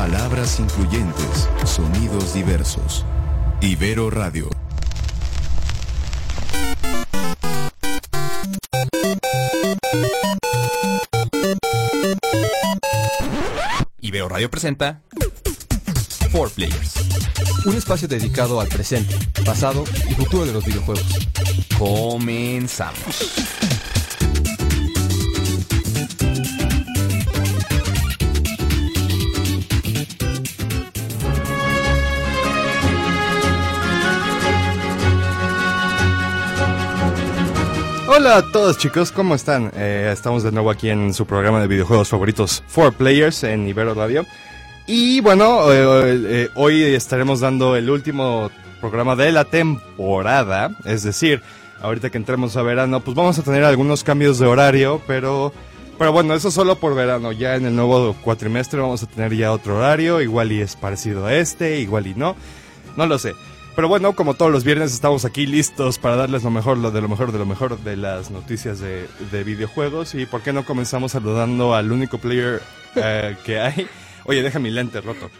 Palabras incluyentes, sonidos diversos. Ibero Radio. Ibero Radio presenta Four Players. Un espacio dedicado al presente, pasado y futuro de los videojuegos. Comenzamos. Hola a todos chicos, ¿cómo están? Eh, estamos de nuevo aquí en su programa de videojuegos favoritos, Four Players en Ibero Radio. Y bueno, eh, eh, hoy estaremos dando el último programa de la temporada, es decir, ahorita que entremos a verano, pues vamos a tener algunos cambios de horario, pero, pero bueno, eso solo por verano, ya en el nuevo cuatrimestre vamos a tener ya otro horario, igual y es parecido a este, igual y no, no lo sé. Pero bueno, como todos los viernes estamos aquí listos para darles lo mejor, lo de lo mejor, de lo mejor de las noticias de, de videojuegos. Y por qué no comenzamos saludando al único player eh, que hay. Oye, deja mi lente roto.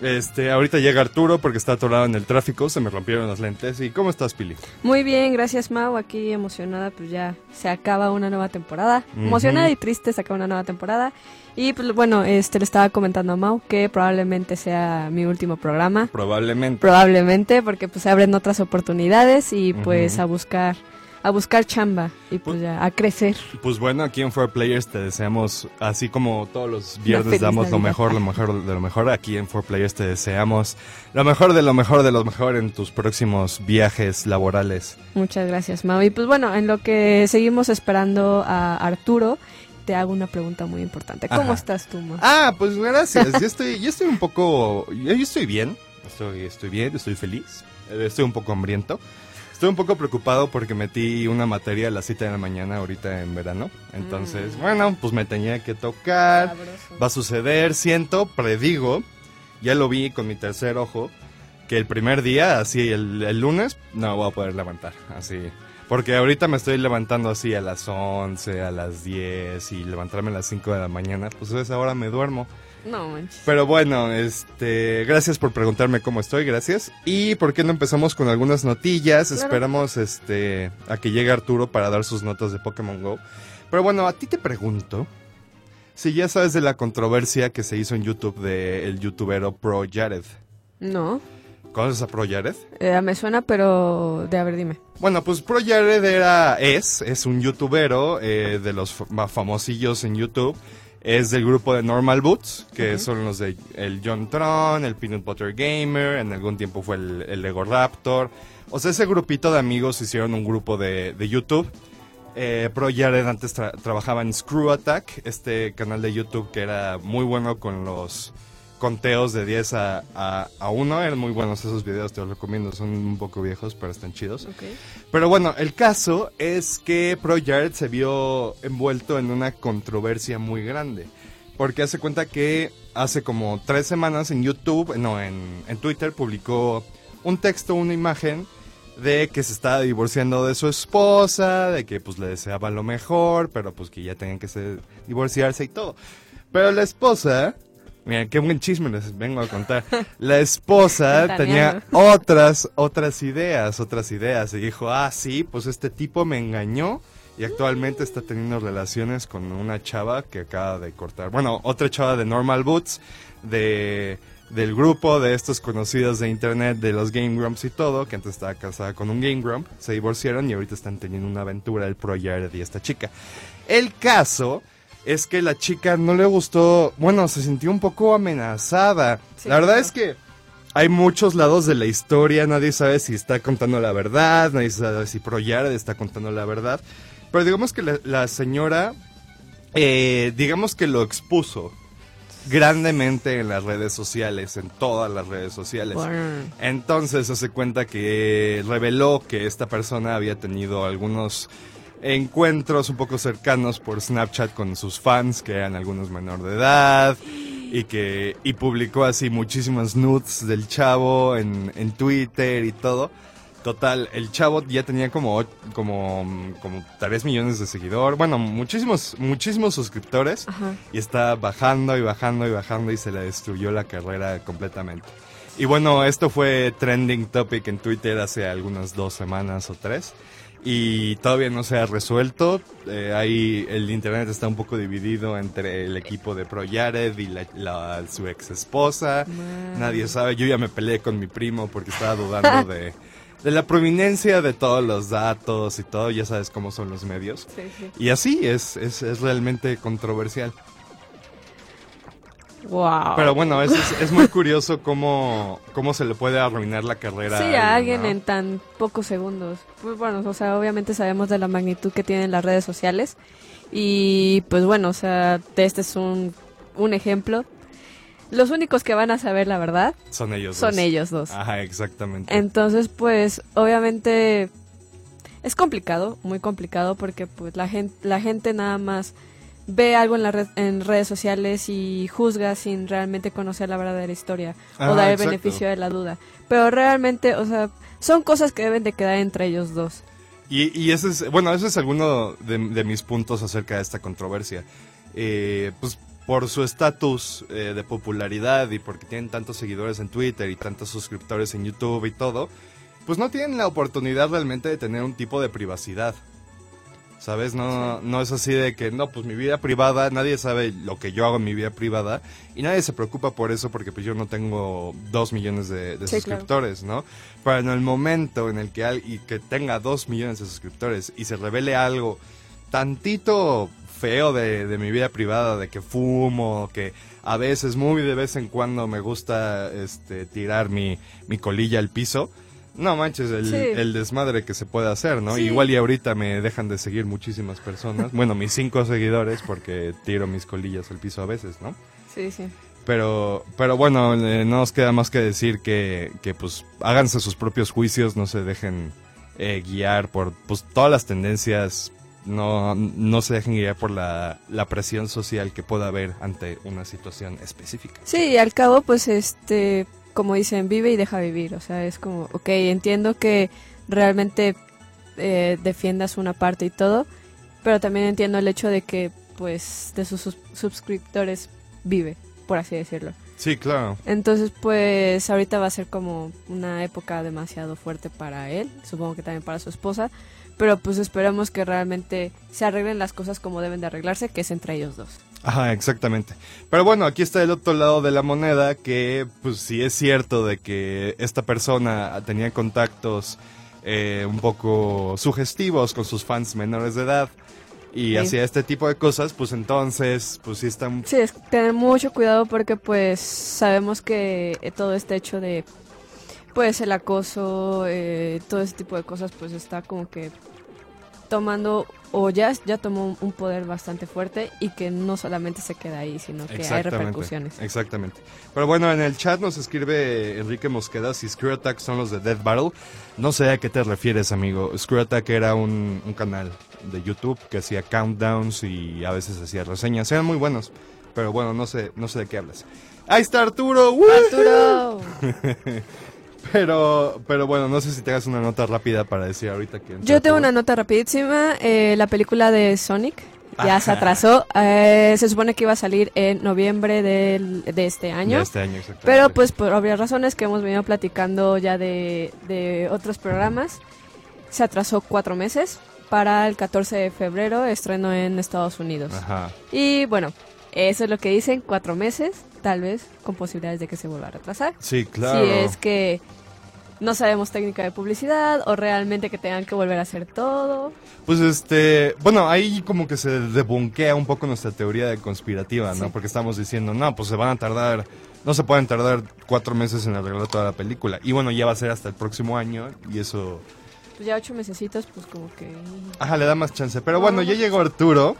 Este, ahorita llega Arturo porque está atorado en el tráfico, se me rompieron las lentes. ¿Y cómo estás, Pili? Muy bien, gracias Mau, aquí emocionada, pues ya se acaba una nueva temporada. Emocionada y triste, se acaba una nueva temporada. Y pues bueno, este le estaba comentando a Mau que probablemente sea mi último programa. Probablemente. Probablemente, porque pues se abren otras oportunidades y pues a buscar a buscar chamba y pues ya a crecer. Pues bueno, aquí en Four Players te deseamos, así como todos los viernes damos lo mejor, lo mejor de lo mejor, aquí en Four Players te deseamos lo mejor de lo mejor de lo mejor en tus próximos viajes laborales. Muchas gracias, Mau. Y pues bueno, en lo que seguimos esperando a Arturo, te hago una pregunta muy importante. ¿Cómo Ajá. estás tú, Mau? Ah, pues gracias. Yo estoy, yo estoy un poco, yo, yo estoy bien. Estoy, estoy bien, estoy feliz. Eh, Estoy un poco hambriento. Estoy un poco preocupado porque metí una materia a las 7 de la mañana ahorita en verano. Entonces, bueno, pues me tenía que tocar. Sabroso. Va a suceder, siento, predigo. Ya lo vi con mi tercer ojo. Que el primer día, así el, el lunes, no voy a poder levantar. Así. Porque ahorita me estoy levantando así a las 11, a las 10 y levantarme a las 5 de la mañana. Pues a esa hora me duermo. No manches. Pero bueno, este, gracias por preguntarme cómo estoy, gracias. Y por qué no empezamos con algunas notillas. Claro. Esperamos este a que llegue Arturo para dar sus notas de Pokémon Go. Pero bueno, a ti te pregunto si ya sabes de la controversia que se hizo en YouTube de el youtubero Pro Jared. No. ¿Conoces a Pro Jared? Eh, me suena, pero de a ver, dime. Bueno, pues Pro Jared era, es, es un youtubero eh, de los más famosillos en YouTube. Es del grupo de Normal Boots, que son los de el John Tron, el Peanut Butter Gamer, en algún tiempo fue el, el Lego Raptor. O sea, ese grupito de amigos hicieron un grupo de, de YouTube. Eh, Pro Jared antes tra- trabajaba en Screw Attack, este canal de YouTube que era muy bueno con los conteos de 10 a, a, a 1. Eran muy buenos esos videos, te los recomiendo. Son un poco viejos, pero están chidos. Pero bueno, el caso es que Pro Jared se vio envuelto en una controversia muy grande. Porque hace cuenta que hace como tres semanas en YouTube, no, en, en Twitter publicó un texto, una imagen de que se estaba divorciando de su esposa, de que pues le deseaba lo mejor, pero pues que ya tenían que se- divorciarse y todo. Pero la esposa, mira, qué buen chisme les vengo a contar. La esposa tenía otras, otras ideas, otras ideas. Y dijo, ah, sí, pues este tipo me engañó y actualmente está teniendo relaciones con una chava que acaba de cortar. Bueno, otra chava de Normal Boots, de del grupo de estos conocidos de internet de los Game Grumps y todo, que antes estaba casada con un Game Grump, se divorciaron y ahorita están teniendo una aventura el Pro Jared y esta chica. El caso es que la chica no le gustó, bueno, se sintió un poco amenazada. Sí, la verdad claro. es que hay muchos lados de la historia, nadie sabe si está contando la verdad, nadie sabe si Pro Jared está contando la verdad. Pero digamos que la, la señora, eh, digamos que lo expuso grandemente en las redes sociales, en todas las redes sociales. Entonces se hace cuenta que reveló que esta persona había tenido algunos encuentros un poco cercanos por Snapchat con sus fans, que eran algunos menor de edad, y que y publicó así muchísimas nudes del chavo en, en Twitter y todo. Total, el chavo ya tenía como, como, como 3 millones de seguidores, bueno, muchísimos, muchísimos suscriptores Ajá. y está bajando y bajando y bajando y se le destruyó la carrera completamente. Y bueno, esto fue trending topic en Twitter hace algunas dos semanas o tres y todavía no se ha resuelto. Eh, ahí el internet está un poco dividido entre el equipo de ProYared y la, la- su ex esposa. Nadie sabe. Yo ya me peleé con mi primo porque estaba dudando de, de la prominencia de todos los datos y todo. Ya sabes cómo son los medios. Sí, sí. Y así es, es, es realmente controversial. Wow. Pero bueno, es, es, es muy curioso cómo, cómo se le puede arruinar la carrera. Sí, a alguien ¿no? en tan pocos segundos. Pues bueno, o sea, obviamente sabemos de la magnitud que tienen las redes sociales. Y pues bueno, o sea, este es un, un ejemplo. Los únicos que van a saber la verdad Son ellos son dos. ellos dos. Ajá, exactamente. Entonces, pues, obviamente es complicado, muy complicado, porque pues la gente, la gente nada más ve algo en, la red- en redes sociales y juzga sin realmente conocer la verdadera historia o dar el exacto. beneficio de la duda. Pero realmente, o sea, son cosas que deben de quedar entre ellos dos. Y, y ese es, bueno, ese es alguno de, de mis puntos acerca de esta controversia. Eh, pues por su estatus eh, de popularidad y porque tienen tantos seguidores en Twitter y tantos suscriptores en YouTube y todo, pues no tienen la oportunidad realmente de tener un tipo de privacidad. ¿Sabes? No, no es así de que, no, pues mi vida privada, nadie sabe lo que yo hago en mi vida privada y nadie se preocupa por eso porque pues yo no tengo dos millones de, de Sí, claro. suscriptores, ¿no? Pero en el momento en el que, al- y que tenga dos millones de suscriptores y se revele algo tantito feo de, de mi vida privada, de que fumo, que a veces, muy de vez en cuando me gusta este, tirar mi, mi colilla al piso, no manches, el, Sí. el desmadre que se puede hacer, ¿no? Sí. Igual y ahorita me dejan de seguir muchísimas personas, bueno, mis cinco seguidores porque tiro mis colillas al piso a veces, ¿no? Sí, sí. Pero, pero bueno, eh, no nos queda más que decir que, que pues háganse sus propios juicios, no se dejen eh, guiar por pues todas las tendencias, no, no se dejen guiar por la, la presión social que pueda haber ante una situación específica. Sí, y al cabo, pues, este, como dicen, vive y deja vivir. O sea, es como, ok, entiendo que realmente eh, defiendas una parte y todo, pero también entiendo el hecho de que, pues, de sus sus- suscriptores vive, por así decirlo. Sí, claro. Entonces, pues, ahorita va a ser como una época demasiado fuerte para él, supongo que también para su esposa, pero pues esperemos que realmente se arreglen las cosas como deben de arreglarse, que es entre ellos dos. Ajá, exactamente. Pero bueno, aquí está el otro lado de la moneda, que pues sí es cierto de que esta persona tenía contactos eh, un poco sugestivos con sus fans menores de edad y Sí. hacía este tipo de cosas, pues entonces, pues sí están... Sí, es tener mucho cuidado porque pues sabemos que todo este hecho de pues el acoso, eh, todo ese tipo de cosas pues está como que tomando o ya, ya tomó un- poder bastante fuerte y que no solamente se queda ahí, sino que hay repercusiones. Exactamente. Pero bueno, en el chat nos escribe Enrique Mosqueda si Screw Attack son los de Death Battle. No sé a qué te refieres, amigo. Screw Attack era un, un canal de YouTube que hacía countdowns y a veces hacía reseñas. Eran muy buenos. Pero bueno, no sé, no sé de qué hablas. Ahí está Arturo. ¡Woo! Arturo, Pero, pero bueno, no sé si tengas una nota rápida para decir ahorita que... yo tengo una nota rapidísima. eh, la película de Sonic ya se atrasó. eh, se supone que iba a salir en noviembre del- de este año. De este año. Pero pues por obvias razones que hemos venido platicando ya de, de otros programas, se atrasó cuatro meses para el 14 de febrero, estreno en Estados Unidos. Ajá. Y bueno, eso es lo que dicen, cuatro meses, tal vez con posibilidades de que se vuelva a retrasar. Sí, claro. Si es que no sabemos técnica de publicidad o realmente que tengan que volver a hacer todo. Pues este, bueno, ahí como que se debunkea un poco nuestra teoría de conspirativa, ¿no? Sí. Porque estamos diciendo, no, pues se van a tardar, no se pueden tardar cuatro meses en arreglar toda la película. Y bueno, ya va a ser hasta el próximo año y eso, Pues ya ocho mesecitos, pues como que... ajá, le da más chance. Pero bueno, ya llegó Arturo.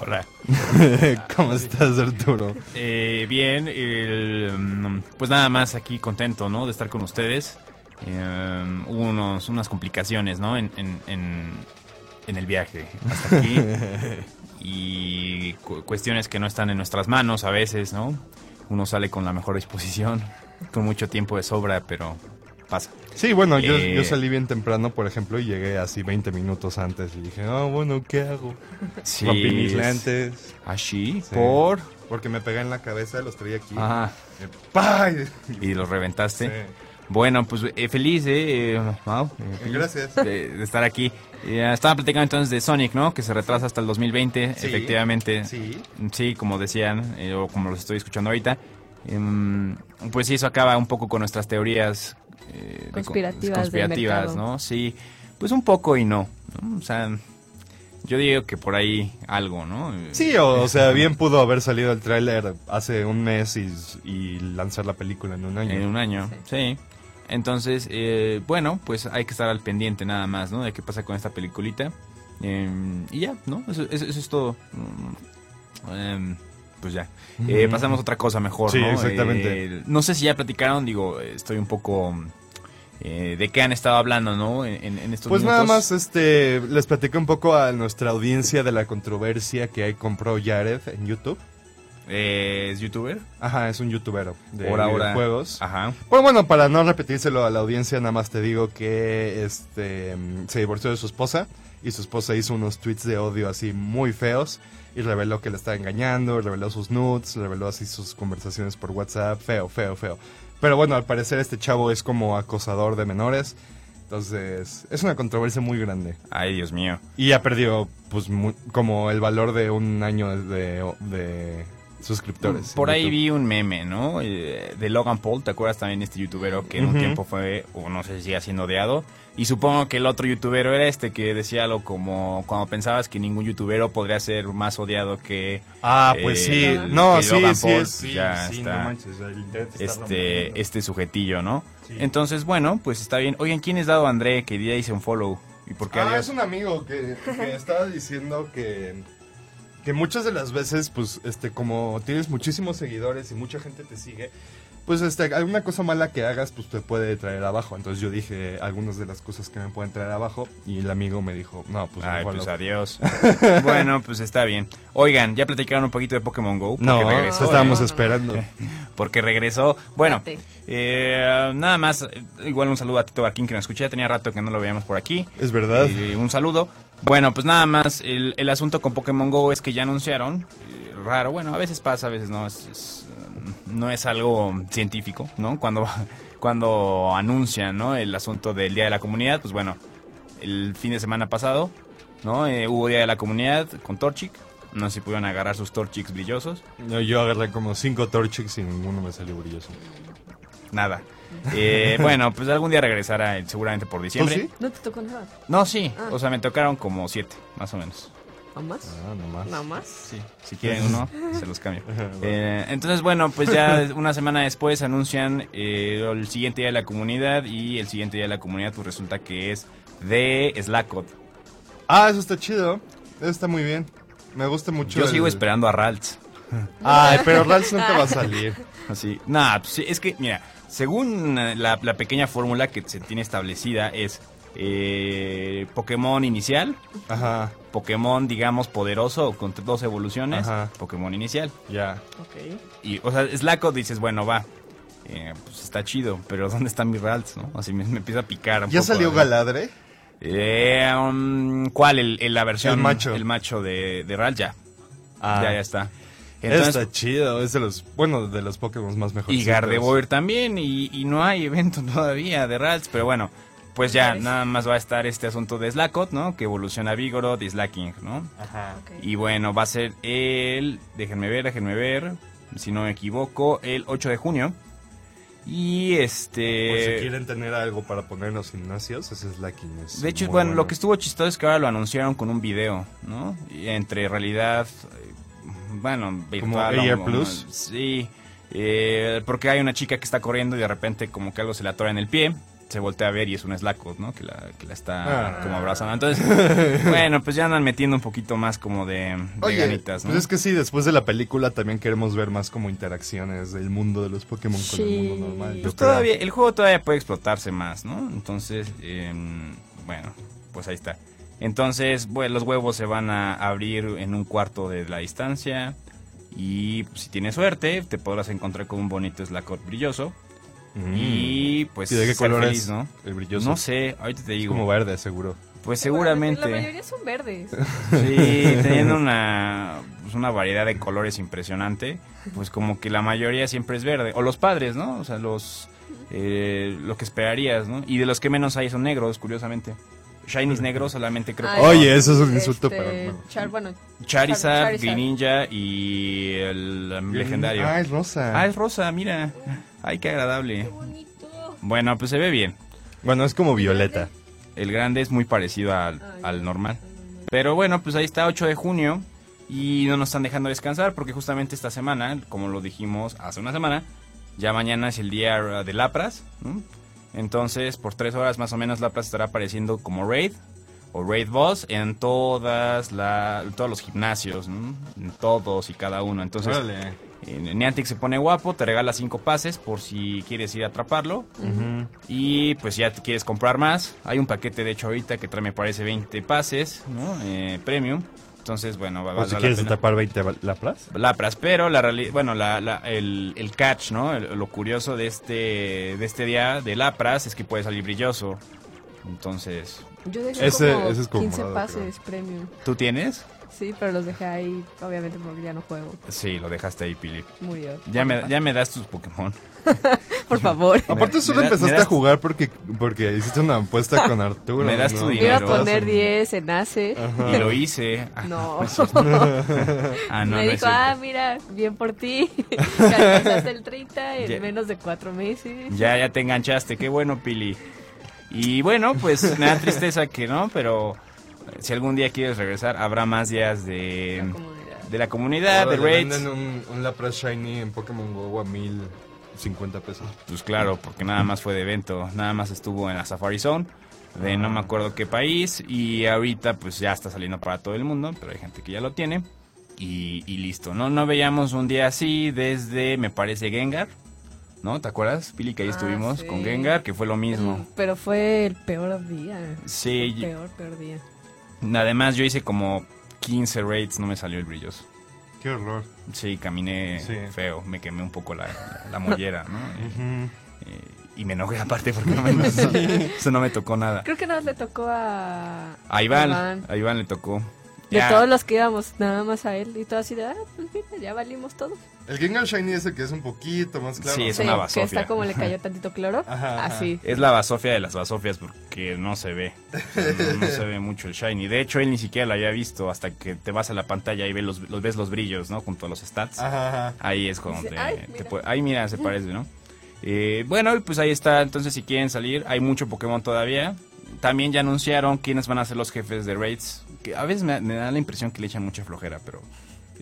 Hola. ¿Cómo estás, Arturo? Eh, bien, el, mm, pues nada más aquí contento, ¿no? De estar con ustedes. Eh, hubo unos, unas complicaciones, ¿no? En, en, en, en el viaje hasta aquí. y cu- cuestiones que no están en nuestras manos a veces, ¿no? Uno sale con la mejor disposición, con mucho tiempo de sobra, pero pasa. Sí, bueno, yo, Eh, yo salí bien temprano, por ejemplo, y llegué así 20 minutos antes y dije, ah, bueno, ¿qué hago? Sí, Rompí mis es- lentes. Así, Sí. por... Porque me pegué en la cabeza, los traía aquí. ¡pah! Y- y los reventaste. Sí. Bueno, pues eh, feliz, eh, Mau, eh, Gracias. De, de estar aquí. Eh, estaba platicando entonces de Sonic, ¿no? Que se retrasa hasta el 2020, Sí, efectivamente. Sí. Sí, como decían, o como los estoy escuchando ahorita. Em, pues sí, eso acaba un poco con nuestras teorías eh, Conspirativas. ¿no? Sí, pues un poco y no, ¿no? O sea, yo digo que por ahí algo, ¿no? Sí, o, o sea, bien pudo haber salido el tráiler hace un mes y, y lanzar la película en un año. En un año, sí. Entonces, eh, bueno, pues hay que estar al pendiente nada más, ¿no? De qué pasa con esta peliculita. Em, y ya, ¿no? Eso, eso- eso es todo. Em, pues ya. Eh, pasamos a otra cosa mejor, Sí, ¿no? exactamente. Eh, no sé si ya platicaron, digo, estoy un poco... eh, de qué han estado hablando, ¿no? En, en- estos Pues nada más, este, les platico un poco a nuestra audiencia de la controversia que hay con Pro Yared en YouTube. Eh, ¿Es youtuber? Ajá, es un youtubero de Por ahora. videojuegos. Ajá. Bueno, bueno, para no repetírselo a la audiencia, nada más te digo que este mm, se divorció de su esposa y su esposa hizo unos tweets de odio así muy feos y reveló que le estaba engañando, reveló sus nudes, reveló así sus conversaciones por WhatsApp, feo, feo, feo. Pero bueno, al parecer este chavo es como acosador de menores, entonces es una controversia muy grande. Ay, Dios mío. Y ha perdido pues mu- como el valor de un año de, de suscriptores. Por ahí YouTube. vi un meme, ¿no? Eh, De Logan Paul, ¿te acuerdas también este youtubero que en un Ujú. tiempo fue, o no sé si sigue siendo odiado? Y supongo que el otro youtubero era este que decía algo como cuando pensabas que ningún youtubero podría ser más odiado que Ah, pues eh, sí. el- No, sí, Logan sí, Paul, es- pues ya sí, está no manches, el internet está este, este sujetillo, ¿no? Sí. Entonces, bueno, pues está bien. Oigan, ¿quién es dado André que ya hice un follow? ¿Y por qué Ah, adiós? es un amigo que, que estaba diciendo que, que muchas de las veces, pues, este, como tienes muchísimos seguidores y mucha gente te sigue, pues, este, alguna cosa mala que hagas, pues, te puede traer abajo. Entonces yo dije algunas de las cosas que me pueden traer abajo y el amigo me dijo, no, pues, Ay, no pues follow". adiós. bueno, pues está bien. Oigan, ¿ya platicaron un poquito de Pokémon GO? Porque No, regresó, estábamos ¿eh? esperando. porque regresó. Bueno, eh, nada más, eh, igual un saludo a Tito Barquín que nos escuché, tenía rato que no lo veíamos por aquí. Es verdad. Eh, un saludo. Bueno, pues nada más, el, el asunto con Pokémon GO es que ya anunciaron, eh, raro, bueno, a veces pasa, a veces no, es, es, no es algo científico, ¿no? Cuando, cuando anuncian, ¿no? El asunto del Día de la Comunidad, pues bueno, el fin de semana pasado, ¿no? Eh, hubo Día de la Comunidad con Torchic, no sé si pudieron agarrar sus Torchics brillosos. No, yo agarré como cinco Torchics y ninguno me salió brilloso. Nada. Eh, bueno, pues algún día regresará eh, seguramente por diciembre. ¿Tú sí? ¿No te tocó nada? No, sí. Ah. O sea, me tocaron como siete, más o menos. ¿O más? Ah, nomás. ¿No más? Sí, si quieren uno, se los cambio. Eh, entonces, bueno, pues ya una semana después anuncian eh, el siguiente día de la comunidad y el siguiente día de la comunidad pues resulta que es de Slackot. Ah, eso está chido. Eso está muy bien. Me gusta mucho. Yo el- sigo esperando a Ralts. Ay, pero Ralph nunca va a salir. Así. Nah, pues sí, es que, mira, según la, la pequeña fórmula que se tiene establecida es eh, Pokémon inicial, Ajá, Pokémon, digamos, poderoso con dos evoluciones, Ajá. Pokémon inicial. ya. Ok. Y, o sea, Slackot dices, bueno, va. eh, pues está chido, pero ¿dónde están mis Ralts, no? Así me, me empieza a picar un ¿Ya poco, salió. Galadre? Eh, um, ¿Cuál? El, el- la versión... El macho. El macho de, de Ralt, ya. Ah. Ya, ya está. Entonces, está chido, es de los, bueno, de los Pokémon más mejores. y Gardevoir también, y, y no hay evento todavía de Ralts, pero bueno, pues ya, nada más va a estar este asunto de Slackot, ¿no? Que evoluciona a Vigoroth y Slacking, ¿no? Ajá. Ok. Y bueno, va a ser el, déjenme ver, déjenme ver, si no me equivoco, el 8 de junio. Y este... Por si quieren tener algo para poner en los gimnasios, ese es la es De hecho, bueno, lo que estuvo chistoso es que ahora lo anunciaron con un video, ¿no? Y entre realidad, eh, bueno, virtual. AR o- Plus. Sí, eh, porque hay una chica que está corriendo y de repente como que algo se le atora en el pie, se voltea a ver y es un Slackot, ¿no? Que la, que la está Ah. como abrazando. Entonces, bueno, pues ya andan metiendo un poquito más como de, de Oye, ganitas, ¿no? pues es que sí, después de la película también queremos ver más como interacciones del mundo de los Pokémon con el mundo normal. Pues todavía, el juego todavía puede explotarse más, ¿no? Entonces, em, bueno, pues ahí está. Entonces, bueno, los huevos se van a abrir en un cuarto de la distancia. Y pues, si tienes suerte, te podrás encontrar con un bonito Slackot brilloso. Y pues ¿Y de qué color feliz, es ¿no? el brilloso? No sé, ahorita te Es digo. como verde, seguro. Pues La seguramente. mayoría son verdes. Sí, teniendo una, pues, una variedad de colores impresionante, pues como que la mayoría siempre es verde. O los padres, ¿no? O sea, los eh, lo que esperarías, ¿no? Y de los que menos hay son negros, curiosamente. Shinies negros solamente creo que Ay, Oye, eso es un insulto Este, para... bueno. Char, bueno, Charizard, Charizard. Greninja y el um, legendario. Ah, es rosa. Ah, es rosa, mira. Ay, qué agradable. Bueno, pues se ve bien. Bueno, es como violeta. El grande es muy parecido al, al normal. Pero bueno, pues ahí está 8 de junio y no nos están dejando descansar porque justamente esta semana, como lo dijimos hace una semana, ya mañana es el día de Lapras. ¿no? Entonces, por tres horas más o menos Lapras estará apareciendo como Raid o Raid Boss en todas la, todos los gimnasios, ¿no? en todos y cada uno. Entonces. Niantic se pone guapo, te regala cinco pases por si quieres ir a atraparlo. Y pues ya te quieres comprar más. Hay un paquete de hecho ahorita que trae me parece 20 pases, ¿no? Eh, premium. Entonces, bueno, va O vale si la quieres pena. tapar 20 lapras. Lapras, pero la bueno, la, la- el, el catch, ¿no? El- lo curioso de este de este día de Lapras es que puede salir brilloso. Entonces, yo dejé Ese- como ese es como 15 morado, pases premium. ¿tú tienes? Sí, pero los dejé ahí, obviamente porque ya no juego. Sí, lo dejaste ahí, Pili. Murió. Ya me, ya me das tus Pokémon. Por favor. Aparte Me- solo me da- empezaste me das- a jugar porque, porque hiciste una apuesta con Arturo. Me das ¿no? tu Iba a dinero. poner 10 en ACE. Y lo hice. Ah, No. Ah, no, me no es dijo, cierto. ah, mira, bien por ti. Que alcanzaste el 30 en Ya. menos de 4 meses. Ya, ya te enganchaste, qué bueno, Pili. Y bueno, pues me da tristeza que no, pero si algún día quieres regresar, habrá más días de, La comunidad. de la comunidad, de raids. venden un, un Lapras Shiny en Pokémon GO a 1050 pesos. Pues claro, porque nada más fue de evento, nada más estuvo en la Safari Zone de no me acuerdo qué país y ahorita pues ya está saliendo para todo el mundo, pero hay gente que ya lo tiene y, y listo. No, no veíamos un día así desde, me parece, Gengar, ¿no? ¿Te acuerdas, Pili, que ahí Ah, estuvimos sí. con Gengar, que fue lo mismo? Pero fue el peor día. Sí, El peor, peor día. Además, yo hice como 15 raids, no me salió el brilloso. Qué horror. Sí, caminé Sí. feo, me quemé un poco la, la, la mollera, ¿no? Eh, eh, y me enojé aparte porque no me, eso no me tocó nada. Creo que nada más le tocó a... A Iván, Iván. a Iván le tocó. De Ya, todos los que íbamos, nada más a él. Y todo así de, ah, pues mira, ya valimos todo. El Gengar Shiny es el que es un poquito más claro. Sí, es Sí, una que basofia. está como le cayó tantito cloro. Ajá, ajá. Así. Es la basofia de las basofias porque no se ve. O sea, No, no se ve mucho el shiny. De hecho, él ni siquiera lo había visto hasta que te vas a la pantalla y ves los, los- ves los brillos, ¿no? Junto a los stats. Ajá, ajá. Ahí es cuando Dice, te, "Ay, te mira". puede- Ahí mira, se parece, ¿no? Eh, bueno, y pues ahí está. Entonces, si quieren salir, hay mucho Pokémon todavía. También ya anunciaron quiénes van a ser los jefes de raids. Que a veces me, me da la impresión que le echan mucha flojera, pero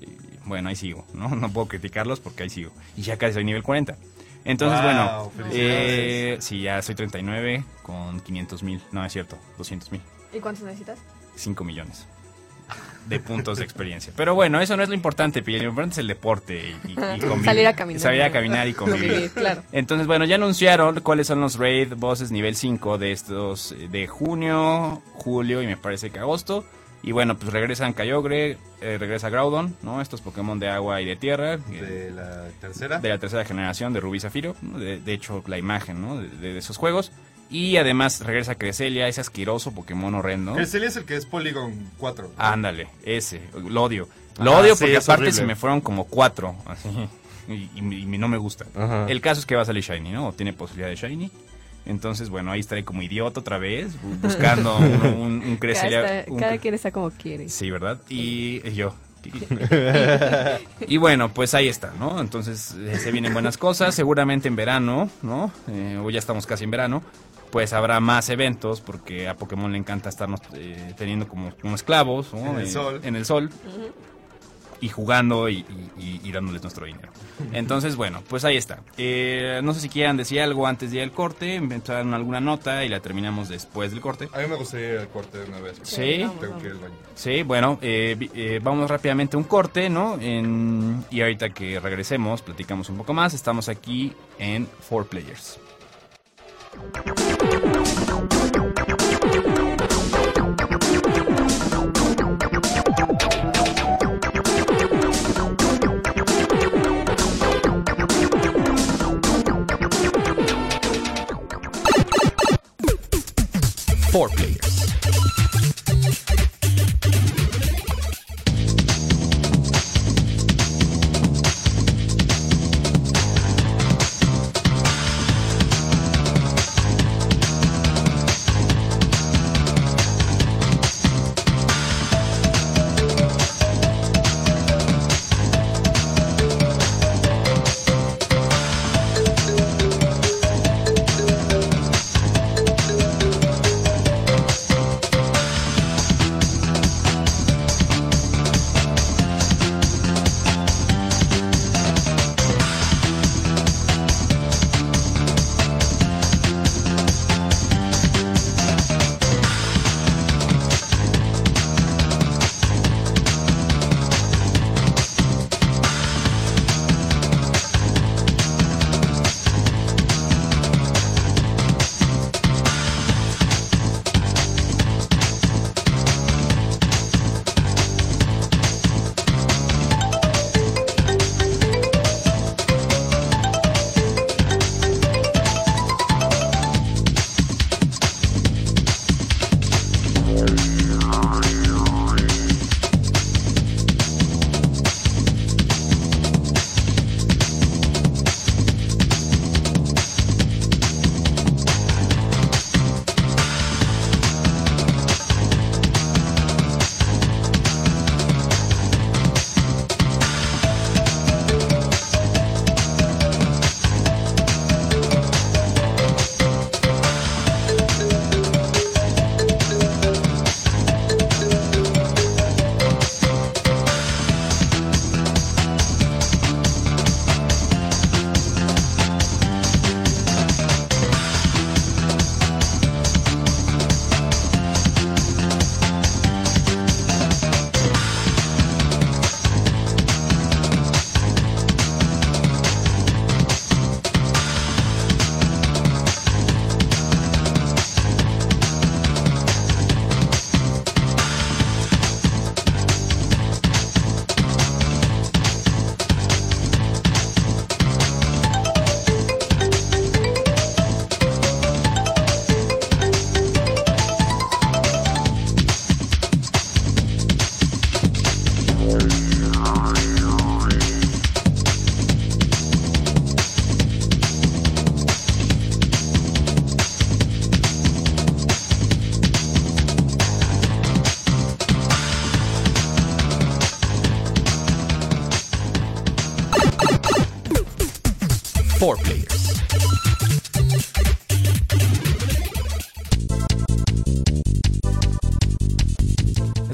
eh, bueno, ahí sigo, ¿no? No puedo criticarlos porque ahí sigo. Y ya casi soy nivel 40. Entonces, Wow, bueno, eh, sí, ya soy 39 con 500 mil. No, es cierto, 200 mil. ¿Y cuántos necesitas? 5 millones de puntos de experiencia. Pero bueno, eso no es lo importante, Pili. Lo importante es el deporte y, y- y convivir. Salir a caminar. Salir a caminar y convivir. Convivir, claro. Entonces, bueno, ya anunciaron cuáles son los raid bosses nivel 5 de estos eh, de junio, julio y me parece que agosto. Y bueno, pues regresan Kyogre, eh, regresa Groudon, ¿no? Estos Pokémon de agua y de tierra. eh, De la tercera. de la tercera generación de Rubí Zafiro, ¿no? de, de hecho la imagen ¿no? de, de esos juegos. Y además regresa Cresselia, ese asqueroso Pokémon horrendo. Cresselia es el que es Polygon 4. Ándale, ese, lo odio. Lo Ajá, odio sí, porque aparte horrible. se me fueron como cuatro, así, y, y- y no me gusta. Ajá. El caso es que va a salir Shiny, ¿no? O tiene posibilidad de Shiny. Entonces, bueno, ahí estaré como idiota otra vez, bu- buscando un, un, un Cada, Cresselia. está- un cada Cre- quien está como quiere. Sí, ¿verdad? Y yo. y bueno, pues ahí está, ¿no? Entonces eh, se vienen buenas cosas, seguramente en verano, ¿no? Eh, o ya estamos casi en verano, pues habrá más eventos porque a Pokémon le encanta estarnos eh, teniendo como, como esclavos, ¿no? En el Eh, sol. En el sol. Y jugando y, y- y- dándoles nuestro dinero. Entonces, bueno, pues ahí está. Eh, no sé si quieran decir algo antes de ir al corte, empezar alguna nota y la terminamos después del corte. A mí me gustaría ir al corte de una vez. Sí. Tengo vamos. que ir al baño. Sí, bueno, eh, eh, vamos rápidamente a un corte, ¿no? En- y ahorita que regresemos, platicamos un poco más. Estamos aquí en Four Players. Four Players.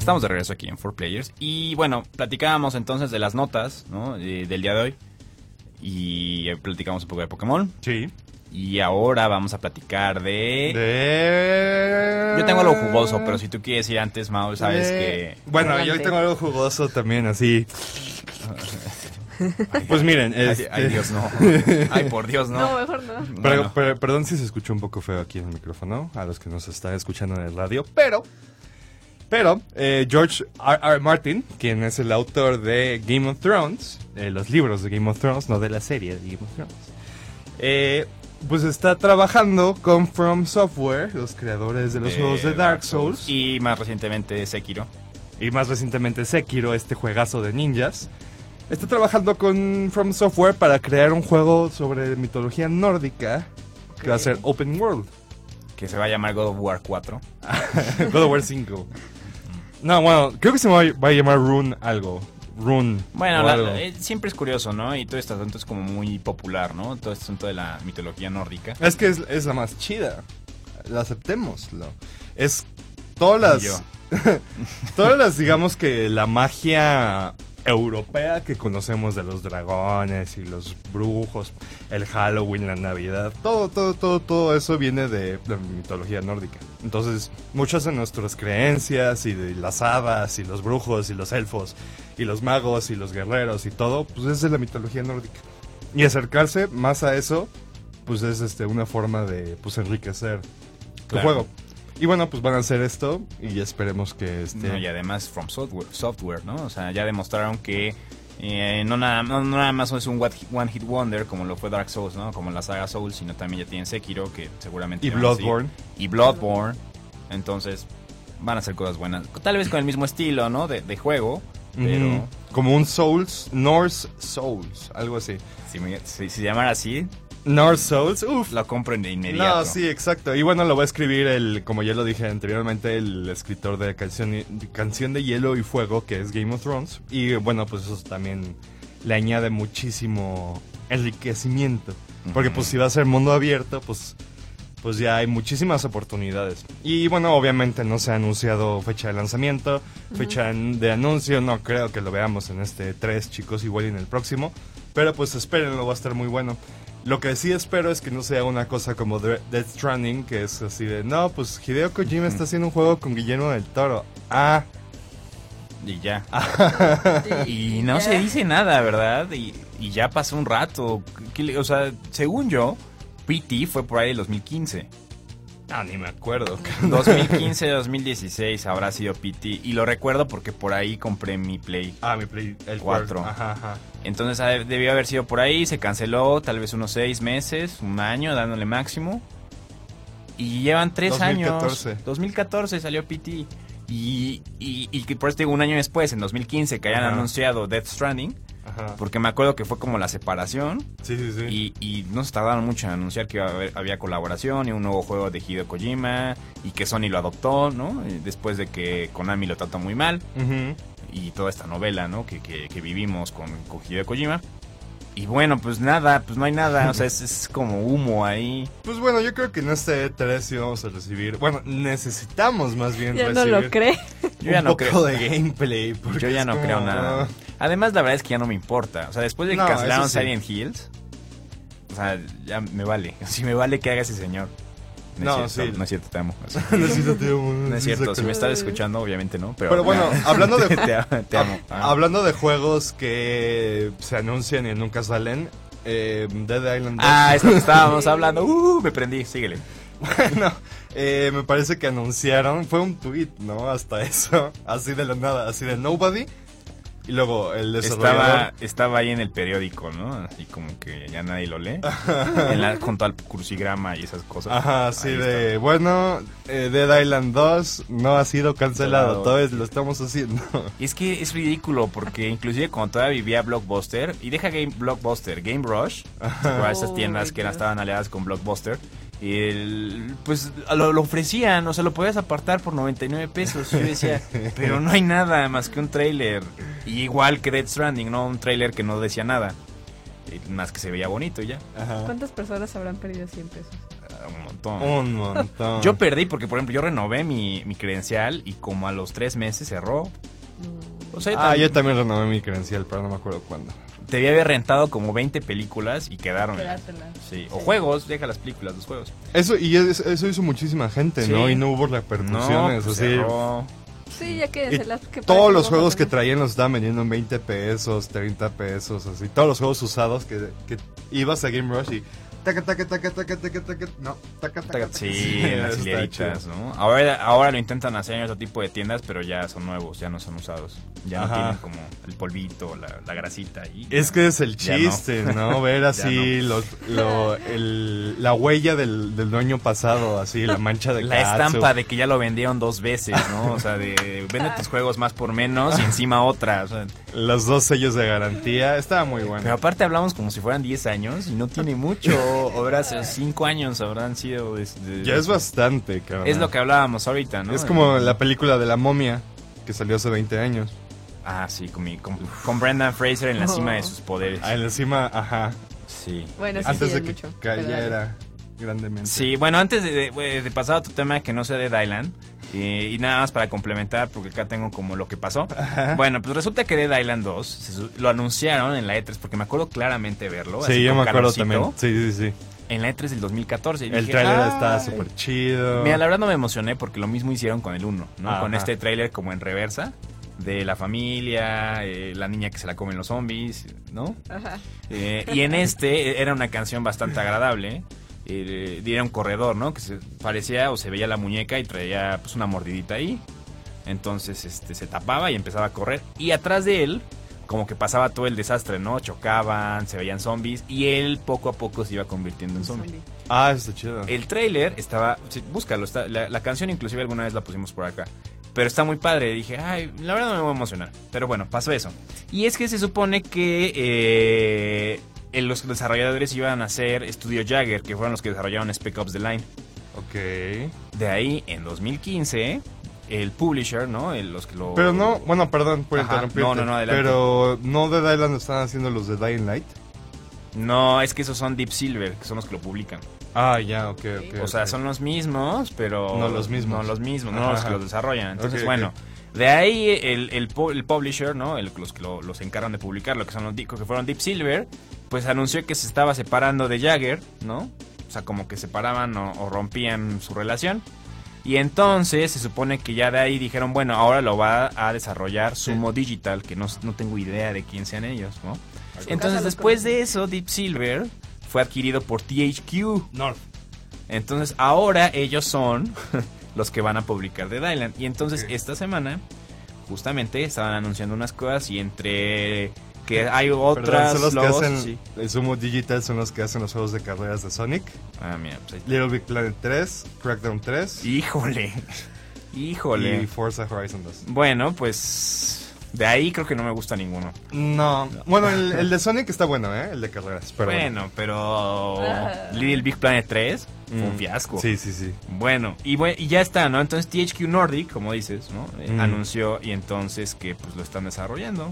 Estamos de regreso aquí en 4Players. Y bueno, platicábamos entonces de las notas ¿no? de- del día de hoy. Y platicamos un poco de Pokémon. Sí. Y ahora vamos a platicar de... De... Yo tengo algo jugoso, pero si tú quieres ir antes, Mau, sabes De- que... Bueno, yo tengo algo jugoso también, así. Pues miren, Ay, este- ay, Dios, no. Ay, por Dios, no. No, mejor no. Bueno, Pero- pero- perdón si se escuchó un poco feo aquí en el micrófono, a los que nos están escuchando en el radio, pero, pero, eh, George R. R. Martin, quien es el autor de Game of Thrones, eh, los libros de Game of Thrones, no de la serie de Game of Thrones, eh, pues está trabajando con From Software, los creadores de los juegos de Dark Souls, y, Y más recientemente Sekiro. más recientemente Sekiro, este juegazo de ninjas. Está trabajando con From Software para crear un juego sobre mitología nórdica que va a ser Open World. Que se va a llamar God of War 4. God of War 5. No, bueno, creo que se va a, va a llamar Rune algo. Rune. Bueno, la- eh, siempre es curioso, ¿no? Y todo este asunto es como muy popular, ¿no? Todo este asunto de la mitología nórdica. Es que es, es la más chida. La aceptémoslo. Es todas las. Yo. todas las, digamos que la magia europea que conocemos de los dragones y los brujos, el Halloween, la Navidad, todo, todo, todo, todo eso viene de la mitología nórdica. Entonces, muchas de nuestras creencias y de las hadas y los brujos y los elfos y los magos y los guerreros y todo, pues es de la mitología nórdica. Y acercarse más a eso, pues es este una forma de pues enriquecer tu Claro. juego. Y bueno, pues van a hacer esto y esperemos que este No, y además From Software, Software, ¿no? O sea, ya demostraron que eh, no, nada, no, no nada más es un one hit- wonder como lo fue Dark Souls, ¿no? Como la saga Souls, sino también ya tienen Sekiro, que seguramente... y. Bloodborne. Y Bloodborne. Entonces, van a ser cosas buenas. Tal vez con el mismo estilo, ¿no? De, de juego. Pero. Como un Souls, North Souls, algo así. si, me- si se llamara así, North Souls, uff. lo compro de inmediato. No, sí, exacto. Y bueno, lo va a escribir el, como ya lo dije anteriormente, el escritor de canción, de canción de Hielo y Fuego, que es Game of Thrones. Y bueno, pues eso también le añade muchísimo enriquecimiento. Porque pues si va a ser mundo abierto, pues, pues ya hay muchísimas oportunidades. Y bueno, obviamente no se ha anunciado fecha de lanzamiento, fecha de anuncio, no creo que lo veamos en este 3, chicos, igual y en el próximo. Pero pues espérenlo, va a estar muy bueno. Lo que sí espero es que no sea una cosa como Death Stranding, que es así de, no, pues Hideo Kojima está haciendo un juego con Guillermo del Toro. Ah, Y ya. Y no se dice nada, ¿verdad? Y, y ya pasó un rato. ¿Qué le- O sea, según yo, PT fue por ahí el 2015. Ah, ni me acuerdo. 2015, 2016 habrá sido PT. Y lo recuerdo porque por ahí compré mi Play. Ah, mi Play, el Cuatro. 4. Ajá, ajá. Entonces ah, debió haber sido por ahí, se canceló tal vez unos seis meses, un año dándole máximo. Y llevan tres 2014. años. 2014 salió PT. Y, y, por eso digo un año después, en 2015, que hayan Ajá. anunciado Death Stranding. Ajá. Porque me acuerdo que fue como la separación. Sí, sí, sí. Y, y no se tardaron mucho en anunciar que iba a haber- había colaboración y un nuevo juego de Hideo Kojima. Y que Sony lo adoptó, ¿no? Después de que Konami lo trató muy mal Ujú. y toda esta novela, ¿no? Que, que, que vivimos con, con Hideo Kojima. Y bueno, pues nada, pues no hay nada, o sea, es, es como humo ahí. Pues bueno, yo creo que en este E3 sí vamos a recibir. Bueno, necesitamos más bien Ya no recibir lo cree. Yo ya un no poco creo. de gameplay. Yo ya no como, creo nada. Además, la verdad es que ya no me importa. O sea, después de que No, cancelaron sí. Silent Hills, o sea, ya me vale. Sí me vale que haga ese señor. No, No, es cierto, sí. no es cierto, te amo. necesito tiempo, No es cierto, si me estás escuchando, obviamente no, pero... Pero bueno, hablando de te, amo, te amo. Ah. Hablando de juegos que se anuncian y nunca salen, eh, Dead Island 2. Ah, es lo que estábamos hablando. Uh, me prendí, síguele. Bueno, eh, me parece que anunciaron, fue un tweet, ¿no? Hasta eso, así de la nada, así de nobody. Y luego el desarrollador. Estaba, estaba ahí en el periódico, ¿no? Así como que ya nadie lo lee. En la- junto al crucigrama y esas cosas. Ajá, sí, de está. bueno, eh, Dead Island 2 no ha sido cancelado, todavía lo estamos haciendo. Y es que es ridículo porque inclusive cuando todavía vivía Blockbuster, y deja Game Blockbuster, Game Rush, esas Oh, tiendas my que eran- estaban aliadas con Blockbuster, el- pues lo, lo ofrecían, o sea, lo podías apartar por 99 pesos. Yo decía, pero no hay nada más que un trailer. Y igual que Dead Stranding, ¿no? Un trailer que no decía nada. Más que se veía bonito y ya. ¿Cuántas personas habrán perdido 100 pesos? Un montón. Un montón. Yo perdí porque, por ejemplo, yo renové mi, mi credencial y como a los tres meses cerró. O sea, Ah, yo también renové mi credencial, pero no me acuerdo cuándo. debía haber rentado como 20 películas y quedaron. Sí. O juegos, deja las películas, los juegos. Eso, y es- eso hizo muchísima gente, Sí. ¿no? Y no hubo No, repercusiones, pues así. cerró. Sí, ya Y quédenselas. que todos los que juegos que traían los estaban vendiendo en 20 pesos, 30 pesos, así. Todos los juegos usados que, que ibas a Game Rush y... Taca, taca, taca, taca, taca, taca, no, taca, taca, taca. Sí, en las hileritas. ¿no? Ahora, ahora lo intentan hacer en otro tipo de tiendas, pero ya son nuevos, ya no son usados. Ya no tienen como el polvito, la, la grasita ahí. Es que es el chiste, ¿no? Ver así los, lo- el- la huella del, del dueño pasado, así, la mancha de La katsu. estampa de que ya lo vendieron dos veces, ¿no? O sea, de vende tus juegos más por menos y encima otra. o sea, Los dos sellos de garantía. Estaba muy bueno. Pero aparte hablamos como si fueran 10 años y no tiene mucho. Habrá 5 años habrán sido. Ya es bastante, cabrón. Es lo que hablábamos ahorita, ¿no? Es como la película de la momia, que salió hace 20 años. Ah, sí, con, mi- con, con Brendan Fraser en la cima de sus poderes. Ah, encima, ajá. Sí. Bueno, sí, antes sí, de que mucho, cayera grandemente. Sí, bueno, antes de, de- de pasar a tu tema que no sea de Dylan, y, y nada más para complementar, porque acá tengo como lo que pasó. Bueno, pues resulta que Dead Island 2 se su- lo anunciaron en la E3, porque me acuerdo claramente verlo. así Sí, yo me acuerdo calorcito, también. Sí, sí, sí. En la E3 del 2014. y El dije, tráiler "Ay". está súper chido. Mira, la verdad no me emocioné porque lo mismo hicieron con el 1, ¿no? Ajá. Con este tráiler como en reversa de la familia, eh, la niña que se la comen los zombies, ¿no? Ajá. Eh, y en este era una canción bastante agradable. Eh, era un corredor, ¿no? Que se parecía o se veía la muñeca y traía pues una mordidita ahí. Entonces este, se tapaba y empezaba a correr. Y atrás de él, como que pasaba todo el desastre, ¿no? Chocaban, se veían zombies y él poco a poco se iba convirtiendo en zombie. Zombie. Ah, está chido. El trailer estaba, sí, búscalo, está, la, la canción inclusive alguna vez la pusimos por acá. Pero está muy padre, dije, ay, la verdad no me voy a emocionar. Pero bueno, pasó eso. Y es que se supone que eh, eh, los desarrolladores iban a hacer Studio Jagger, que fueron los que desarrollaron Spec Ops The Line. Ok. De ahí, en 2015, el publisher, ¿no? El- los que lo... Pero no, bueno, perdón por Ajá, interrumpirte. no, no, no, adelante. Pero no Dead Island están haciendo los de Dying Light. No, es que esos son Deep Silver, que son los que lo publican. Ah, ya, ok, ok. O sea, son los mismos, pero... No los mismos. No los mismos, no los que los desarrollan. Entonces, bueno, de ahí el, el, el publisher, ¿no? El- los que lo- los encargan de publicar, lo que son los que fueron Deep Silver, pues anunció que se estaba separando de Jagger, ¿no? O sea, como que separaban o, o rompían su relación. Y entonces se supone que ya de ahí dijeron, bueno, ahora lo va a desarrollar Sumo Digital, que no, no tengo idea de quién sean ellos, ¿no? Entonces, después de eso, Deep Silver fue adquirido por THQ. North. Entonces ahora ellos son los que van a publicar Dead Island. Y entonces esta semana justamente estaban anunciando unas cosas y entre que hay Perdón, otras son los logos, que hacen. sí. El Sumo Digital son los que hacen los juegos de carreras de Sonic. Ah, mira, pues ahí- Little Big Planet 3, Crackdown 3 Híjole. Híjole. y Forza Horizon 2. Bueno, pues de ahí creo que no me gusta ninguno. No, bueno, el, el de Sonic está bueno, ¿eh? El de carreras. Pero bueno, pero Ah. Little Big Planet 3 fue un Mm, fiasco. Sí, sí, sí. Bueno, y, bue- y ya está, ¿no? Entonces THQ Nordic, como dices, ¿no? Eh, Mm. Anunció y entonces que pues lo están desarrollando.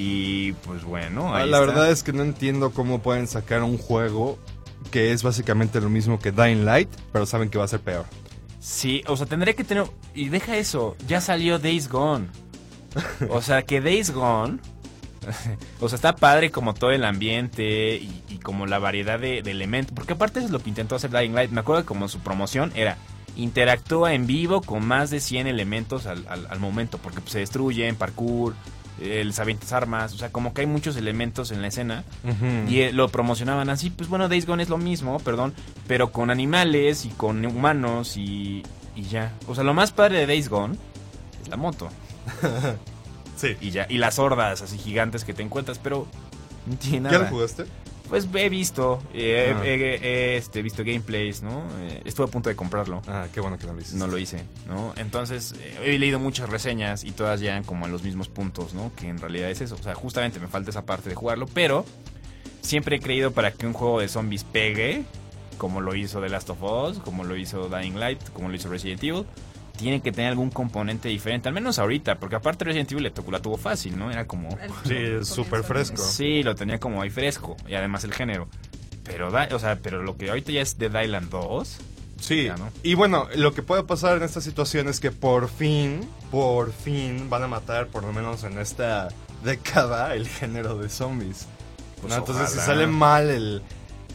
Y pues bueno, Ah, ahí la está. verdad es que no entiendo cómo pueden sacar un juego que es básicamente lo mismo que Dying Light, pero saben que va a ser peor. Sí, o sea, tendría que tener... Y deja eso, ya salió Days Gone. O sea, que Days Gone... O sea, está padre como todo el ambiente y, y como la variedad de, de elementos. Porque aparte es lo que intentó hacer Dying Light. Me acuerdo que como su promoción era interactúa en vivo con más de 100 elementos al, al- al momento. Porque pues, se destruyen, parkour, les avientas armas. O sea, como que hay muchos elementos en la escena. Y eh, lo promocionaban así, pues bueno, Days Gone es lo mismo, perdón, pero con animales y con humanos y, y ya. O sea, lo más padre de Days Gone es la moto. Sí. Y ya, y las hordas así gigantes que te encuentras, pero no tiene ¿Ya nada. lo jugaste? Pues he visto, eh, Ah. he, he- he, este, visto gameplays, ¿no? Eh, estuve a punto de comprarlo. Ah, qué bueno que no lo hiciste. No lo hice, ¿no? Entonces, eh, he leído muchas reseñas y todas llegan como a los mismos puntos, ¿no? Que en realidad es eso. O sea, justamente me falta esa parte de jugarlo, pero siempre he creído para que un juego de zombies pegue, como lo hizo The Last of Us, como lo hizo Dying Light, como lo hizo Resident Evil, tiene que tener algún componente diferente, al menos ahorita, porque aparte Resident Evil le tocó, la tuvo fácil, ¿no? Era como... Sí, súper fresco. Sí, lo tenía como ahí fresco, y además el género. Pero, da- o sea, pero lo que ahorita ya es Dead Island 2, Sí, Ya, ¿no? y bueno, lo que puede pasar en esta situación es que por fin, por fin van a matar, por lo menos en esta década, el género de zombies. Pues ¿no? Entonces, si sale mal el,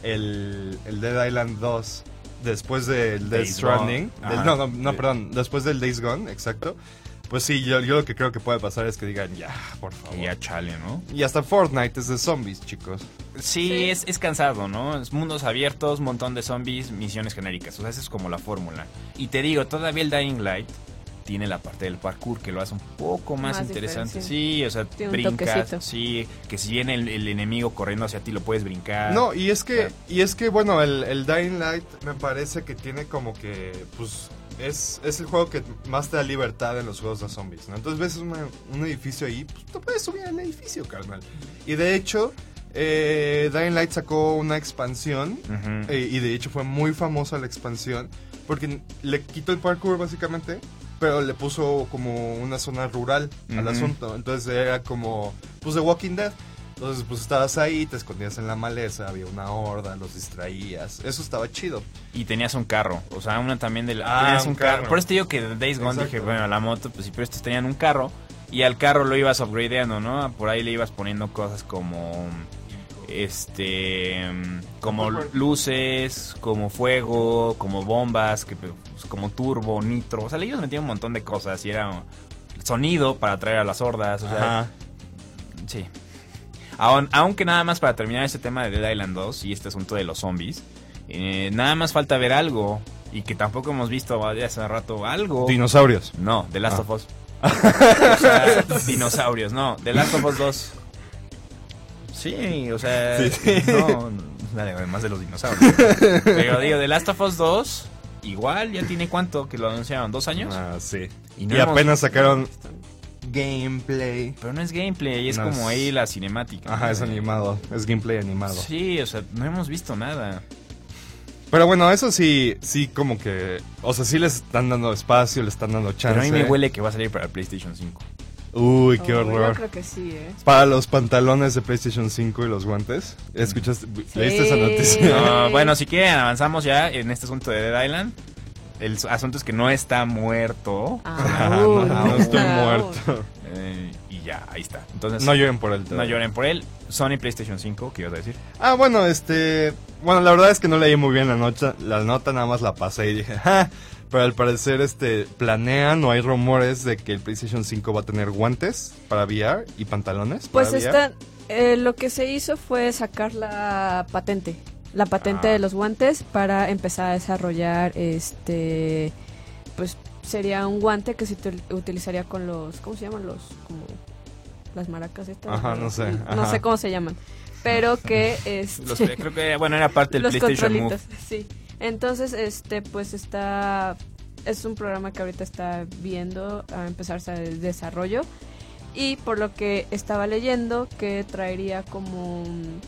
el, el Dead Island 2 después del Death Days Stranding, del- no, no, perdón, después del Days Gone, exacto, pues sí, yo, yo lo que creo que puede pasar es que digan, ya, por favor. y ya chale, ¿no? Y hasta Fortnite es de zombies, chicos. Sí, Sí. Es, es cansado, ¿no? Es mundos abiertos, montón de zombies, misiones genéricas. O sea, esa es como la fórmula. Y te digo, todavía el Dying Light tiene la parte del parkour que lo hace un poco más, Más interesante. Sí, o sea, brincas. Sí, que si viene el, el enemigo corriendo hacia ti, lo puedes brincar. No, y es que, Claro. y es que bueno, el, el Dying Light me parece que tiene como que, pues, es, es el juego que más te da libertad en los juegos de zombies, ¿no? Entonces ves una- un edificio ahí, pues te puedes subir al edificio, carnal. Y de hecho, eh, Dying Light sacó una expansión, eh, y de hecho fue muy famosa la expansión, porque le quitó el parkour básicamente, pero le puso como una zona rural al asunto. Entonces era como, pues, The Walking Dead. Entonces, pues estabas ahí, te escondías en la maleza, había una horda, los distraías. Eso estaba chido. Y tenías un carro. O sea, una también de la. Ah, tenías un un carro. carro. Por eso te digo que Days Gone Exacto. dije, bueno, la moto, pues sí, pero estos tenían un carro. Y al carro lo ibas upgradeando, ¿no? Por ahí le ibas poniendo cosas como. Este. mm, Como luces, como fuego, como bombas, que, pues, como turbo, nitro. O sea, ibas metiendo un montón de cosas. Y era sonido para atraer a las hordas. O sea, Sí. Aun- aunque nada más para terminar este tema de Dead Island 2 y este asunto de los zombies, eh, nada más falta ver algo y que tampoco hemos visto hace rato algo. Dinosaurios. No, The Last Ah. of Us. O sea, dinosaurios, no. The Last of Us 2. Sí, o sea, no, además de los dinosaurios. Pero digo, The Last of Us 2, igual, ya tiene cuánto que lo anunciaron, ¿dos años? Ah, sí. Y Y, no hemos- apenas sacaron gameplay. Pero no es gameplay, es No, como es- ahí la cinemática. Ajá, ¿no? es animado. Es gameplay animado. Sí, o sea, no hemos visto nada. Pero bueno, eso sí, sí como que... O sea, sí les están dando espacio, le están dando chance. Pero a mí me huele que va a salir para el PlayStation 5. Uy, qué Oh, horror. Yo creo que sí, ¿eh? Para los pantalones de PlayStation 5 y los guantes. ¿Escuchaste? ¿Leíste esa noticia? No, bueno, si quieren, avanzamos ya en este asunto de Dead Island. El asunto es que no está muerto. Ah, no, no estoy muerto. eh, y ya, ahí está. Entonces, No lloren por él. no todavía. lloren por él. Sony PlayStation 5, ¿qué ibas a decir? Ah, bueno, este... Bueno, la verdad es que no leí muy bien la nota, la nota nada más la pasé y dije, ¡ja! Pero al parecer, este, planean o hay rumores de que el PlayStation 5 va a tener guantes para VR y pantalones Pues VR. están, eh, lo que se hizo fue sacar la patente, la patente Ah. de los guantes para empezar a desarrollar este, pues sería un guante que se util- utilizaría con los, ¿cómo se llaman los? Como las maracas estas. Ajá, no sé, No ajá. sé cómo se llaman, pero que este, Los- creo que, bueno, era parte del los PlayStation Move. sí. Entonces, este, pues está, es un programa que ahorita está viendo a empezarse el desarrollo. Y por lo que estaba leyendo que traería como,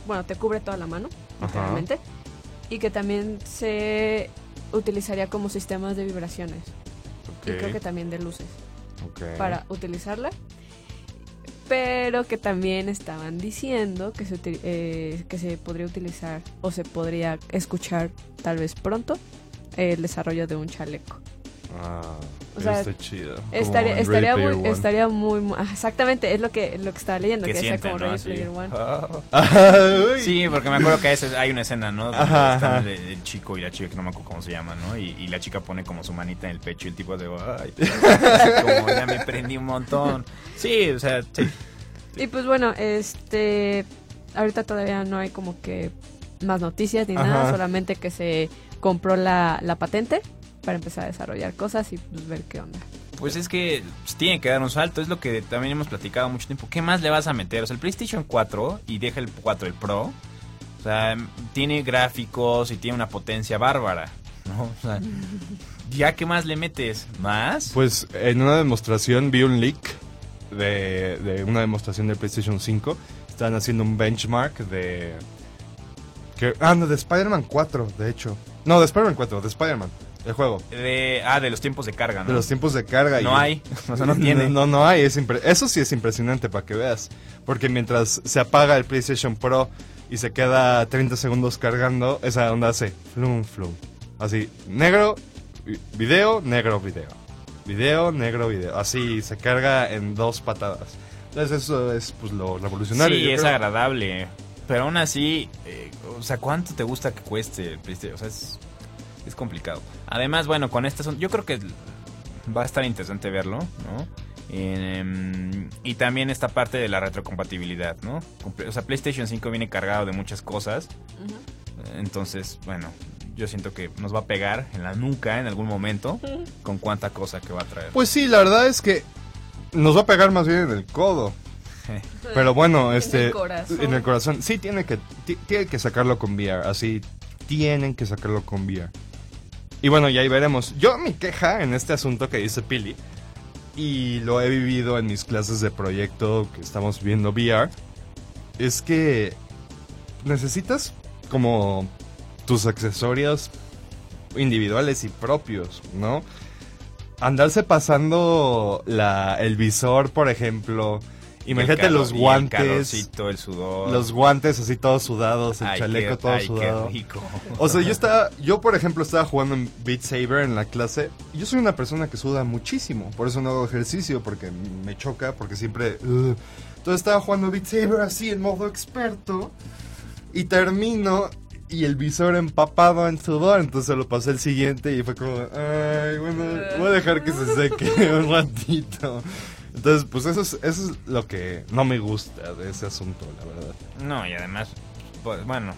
bueno, te cubre toda la mano, literalmente, y que también se utilizaría como sistemas de vibraciones. Y creo que también de luces. Para utilizarla. Pero que también estaban diciendo que se, eh, que se podría utilizar o se podría escuchar tal vez pronto el desarrollo de un chaleco. Ah, O sea, está chido. Estaría, muy, estaría muy, muy- exactamente, es lo que, lo que estaba leyendo, Que que sienten, como ¿no? Ready. Player One. Ah. Sí, porque me acuerdo que a hay una escena, ¿no? Donde Ajá, están ajá. el, el chico y la chica, que no me acuerdo cómo se llama, ¿no? Y, y la chica pone como su manita en el pecho y el tipo de, ay, como ya me prendí un montón. Sí, o sea, sí. Y pues bueno, este, ahorita todavía no hay como que más noticias ni nada, solamente que se compró la, la patente para empezar a desarrollar cosas y pues, ver qué onda. Pues es que pues, tiene que dar un salto, es lo que también hemos platicado mucho tiempo. ¿Qué más le vas a meter? O sea, el PlayStation 4 y deja el 4, el Pro, o sea, tiene gráficos y tiene una potencia bárbara, ¿no? O sea, ¿ya qué más le metes? ¿Más? Pues en una demostración vi un leak de, de una demostración de PlayStation 5. Estaban haciendo un benchmark de... Que, ah, no, de Spider-Man 4, de hecho. No, de Spider-Man 4, de Spider-Man, el juego. De, ah, de los tiempos de carga, ¿no? De los tiempos de carga. No y- hay, o sea, no tiene. No, no hay. Es Eso sí es impresionante para que veas. Porque mientras se apaga el PlayStation Pro y se queda 30 segundos cargando, esa onda hace flum, flum. Así, negro, vi- video, negro, video. Video, negro, video. Así se carga en dos patadas. Entonces eso es pues lo revolucionario. Sí, es creo. agradable. Pero aún así, eh, o sea, ¿cuánto te gusta que cueste el PlayStation? O sea, es, es complicado. Además, bueno, con estas son, yo creo que va a estar interesante verlo, ¿no? Em, y también esta parte de la retrocompatibilidad, ¿no? O sea, PlayStation 5 viene cargado de muchas cosas. Entonces, bueno, yo siento que nos va a pegar en la nuca en algún momento con cuánta cosa que va a traer. Pues sí, la verdad es que nos va a pegar más bien en el codo. Pero bueno, En este el corazón. en el corazón sí tiene que ti- tiene que sacarlo con VR, así tienen que sacarlo con VR. Y bueno, ya ahí veremos. Yo mi queja en este asunto que dice Pili y lo he vivido en mis clases de proyecto que estamos viendo VR es que necesitas como tus accesorios individuales y propios, ¿no? Andarse pasando la, el visor, por ejemplo. Imagínate los guantes. El calorcito, el sudor. Los guantes así todos sudados, el Ay, chaleco qué- todo ay, qué sudado. rico. O sea, yo estaba, yo por ejemplo estaba jugando en Beat Saber en la clase. Yo soy una persona que suda muchísimo, por eso no hago ejercicio porque me choca, porque siempre. Entonces estaba jugando Beat Saber así en modo experto y termino y el visor empapado en sudor, entonces lo pasé el siguiente y fue como, ay, bueno, voy a dejar que se seque un ratito. Entonces, pues eso es, eso es lo que no me gusta de ese asunto, la verdad. No, y además, pues, bueno,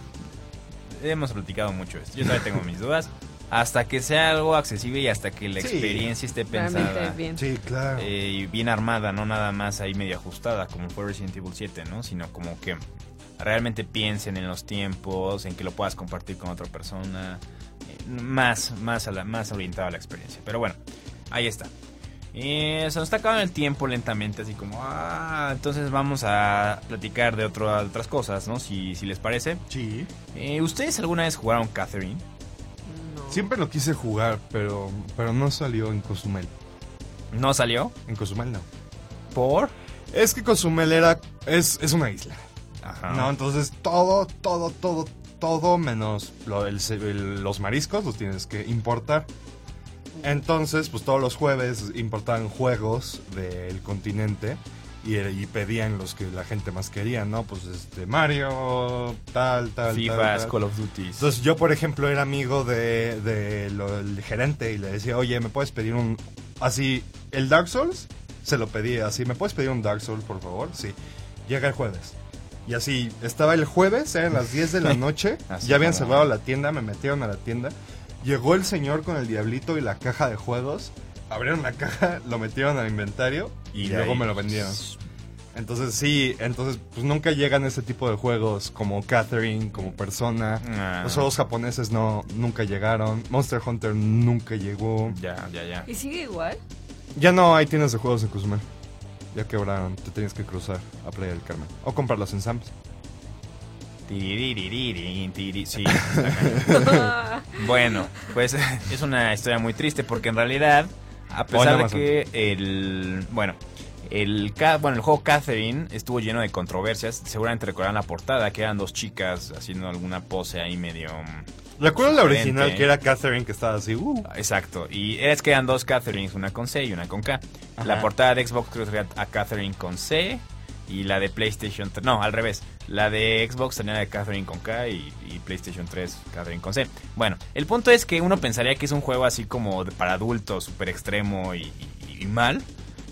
hemos platicado mucho esto. Yo todavía tengo mis dudas. hasta que sea algo accesible y hasta que la Sí. experiencia esté Realmente pensada. bien. Sí, claro. eh, y bien armada, no nada más ahí medio ajustada como fue Resident Evil 7, ¿no? Sino como que realmente piensen en los tiempos, en que lo puedas compartir con otra persona, eh, más, más, a la, más orientado a la experiencia. Pero bueno, ahí está. Eh, se nos está acabando el tiempo lentamente, así como, ah, entonces vamos a platicar de otro- otras cosas, ¿no? Si, si les parece. sí. Eh, ¿Ustedes alguna vez jugaron Catherine? Siempre lo quise jugar, pero, pero no salió en Cozumel. ¿No salió? En Cozumel no. ¿Por? Es que Cozumel era, es, es una isla. Ajá. No, entonces todo, todo, todo, todo menos lo el- los mariscos los tienes que importar. Entonces, pues todos los jueves importaban juegos del continente y, y pedían los que la gente más quería, ¿no? Pues este Mario, tal, tal, FIFA, tal, tal. Call of Duty. Entonces yo, por ejemplo, era amigo de, de lo- del gerente y le decía, oye, ¿me puedes pedir un... Así, el Dark Souls, se lo pedía así, ¿me puedes pedir un Dark Souls, por favor? Sí. Llega el jueves. Y así, estaba el jueves, eran las 10 de la noche, ya habían cerrado la tienda, me metieron a la tienda. Llegó el señor con el diablito y la caja de juegos, abrieron la caja, lo metieron al inventario y, luego ahí- me lo vendieron. Entonces sí, entonces pues nunca llegan ese tipo de juegos como Catherine, como Persona. Ah. Los juegos japoneses no nunca llegaron. Monster Hunter nunca llegó. Ya, ya, ya. ¿Y sigue igual? Ya no hay tiendas de juegos en Cozumel. Ya quebraron, te tienes que cruzar a Playa del Carmen. O comprarlos en Sam's. Sí. bueno, pues es una historia muy triste porque en realidad, a pesar de que el. Bueno. El, ca- bueno, el juego Catherine estuvo lleno de controversias. Seguramente recordarán la portada, que eran dos chicas haciendo alguna pose ahí medio... mm, Recuerdo la original que era Catherine que estaba así. Uh, Exacto. Y es que eran dos Catherines, una con C y una con K. Ajá. La portada de Xbox creo que era a Catherine con C y la de PlayStation 3. No, al revés. La de Xbox tenía la de Catherine con K y, y PlayStation 3 Catherine con C. Bueno, el punto es que uno pensaría que es un juego así como de- para adultos, súper extremo y, y- y mal.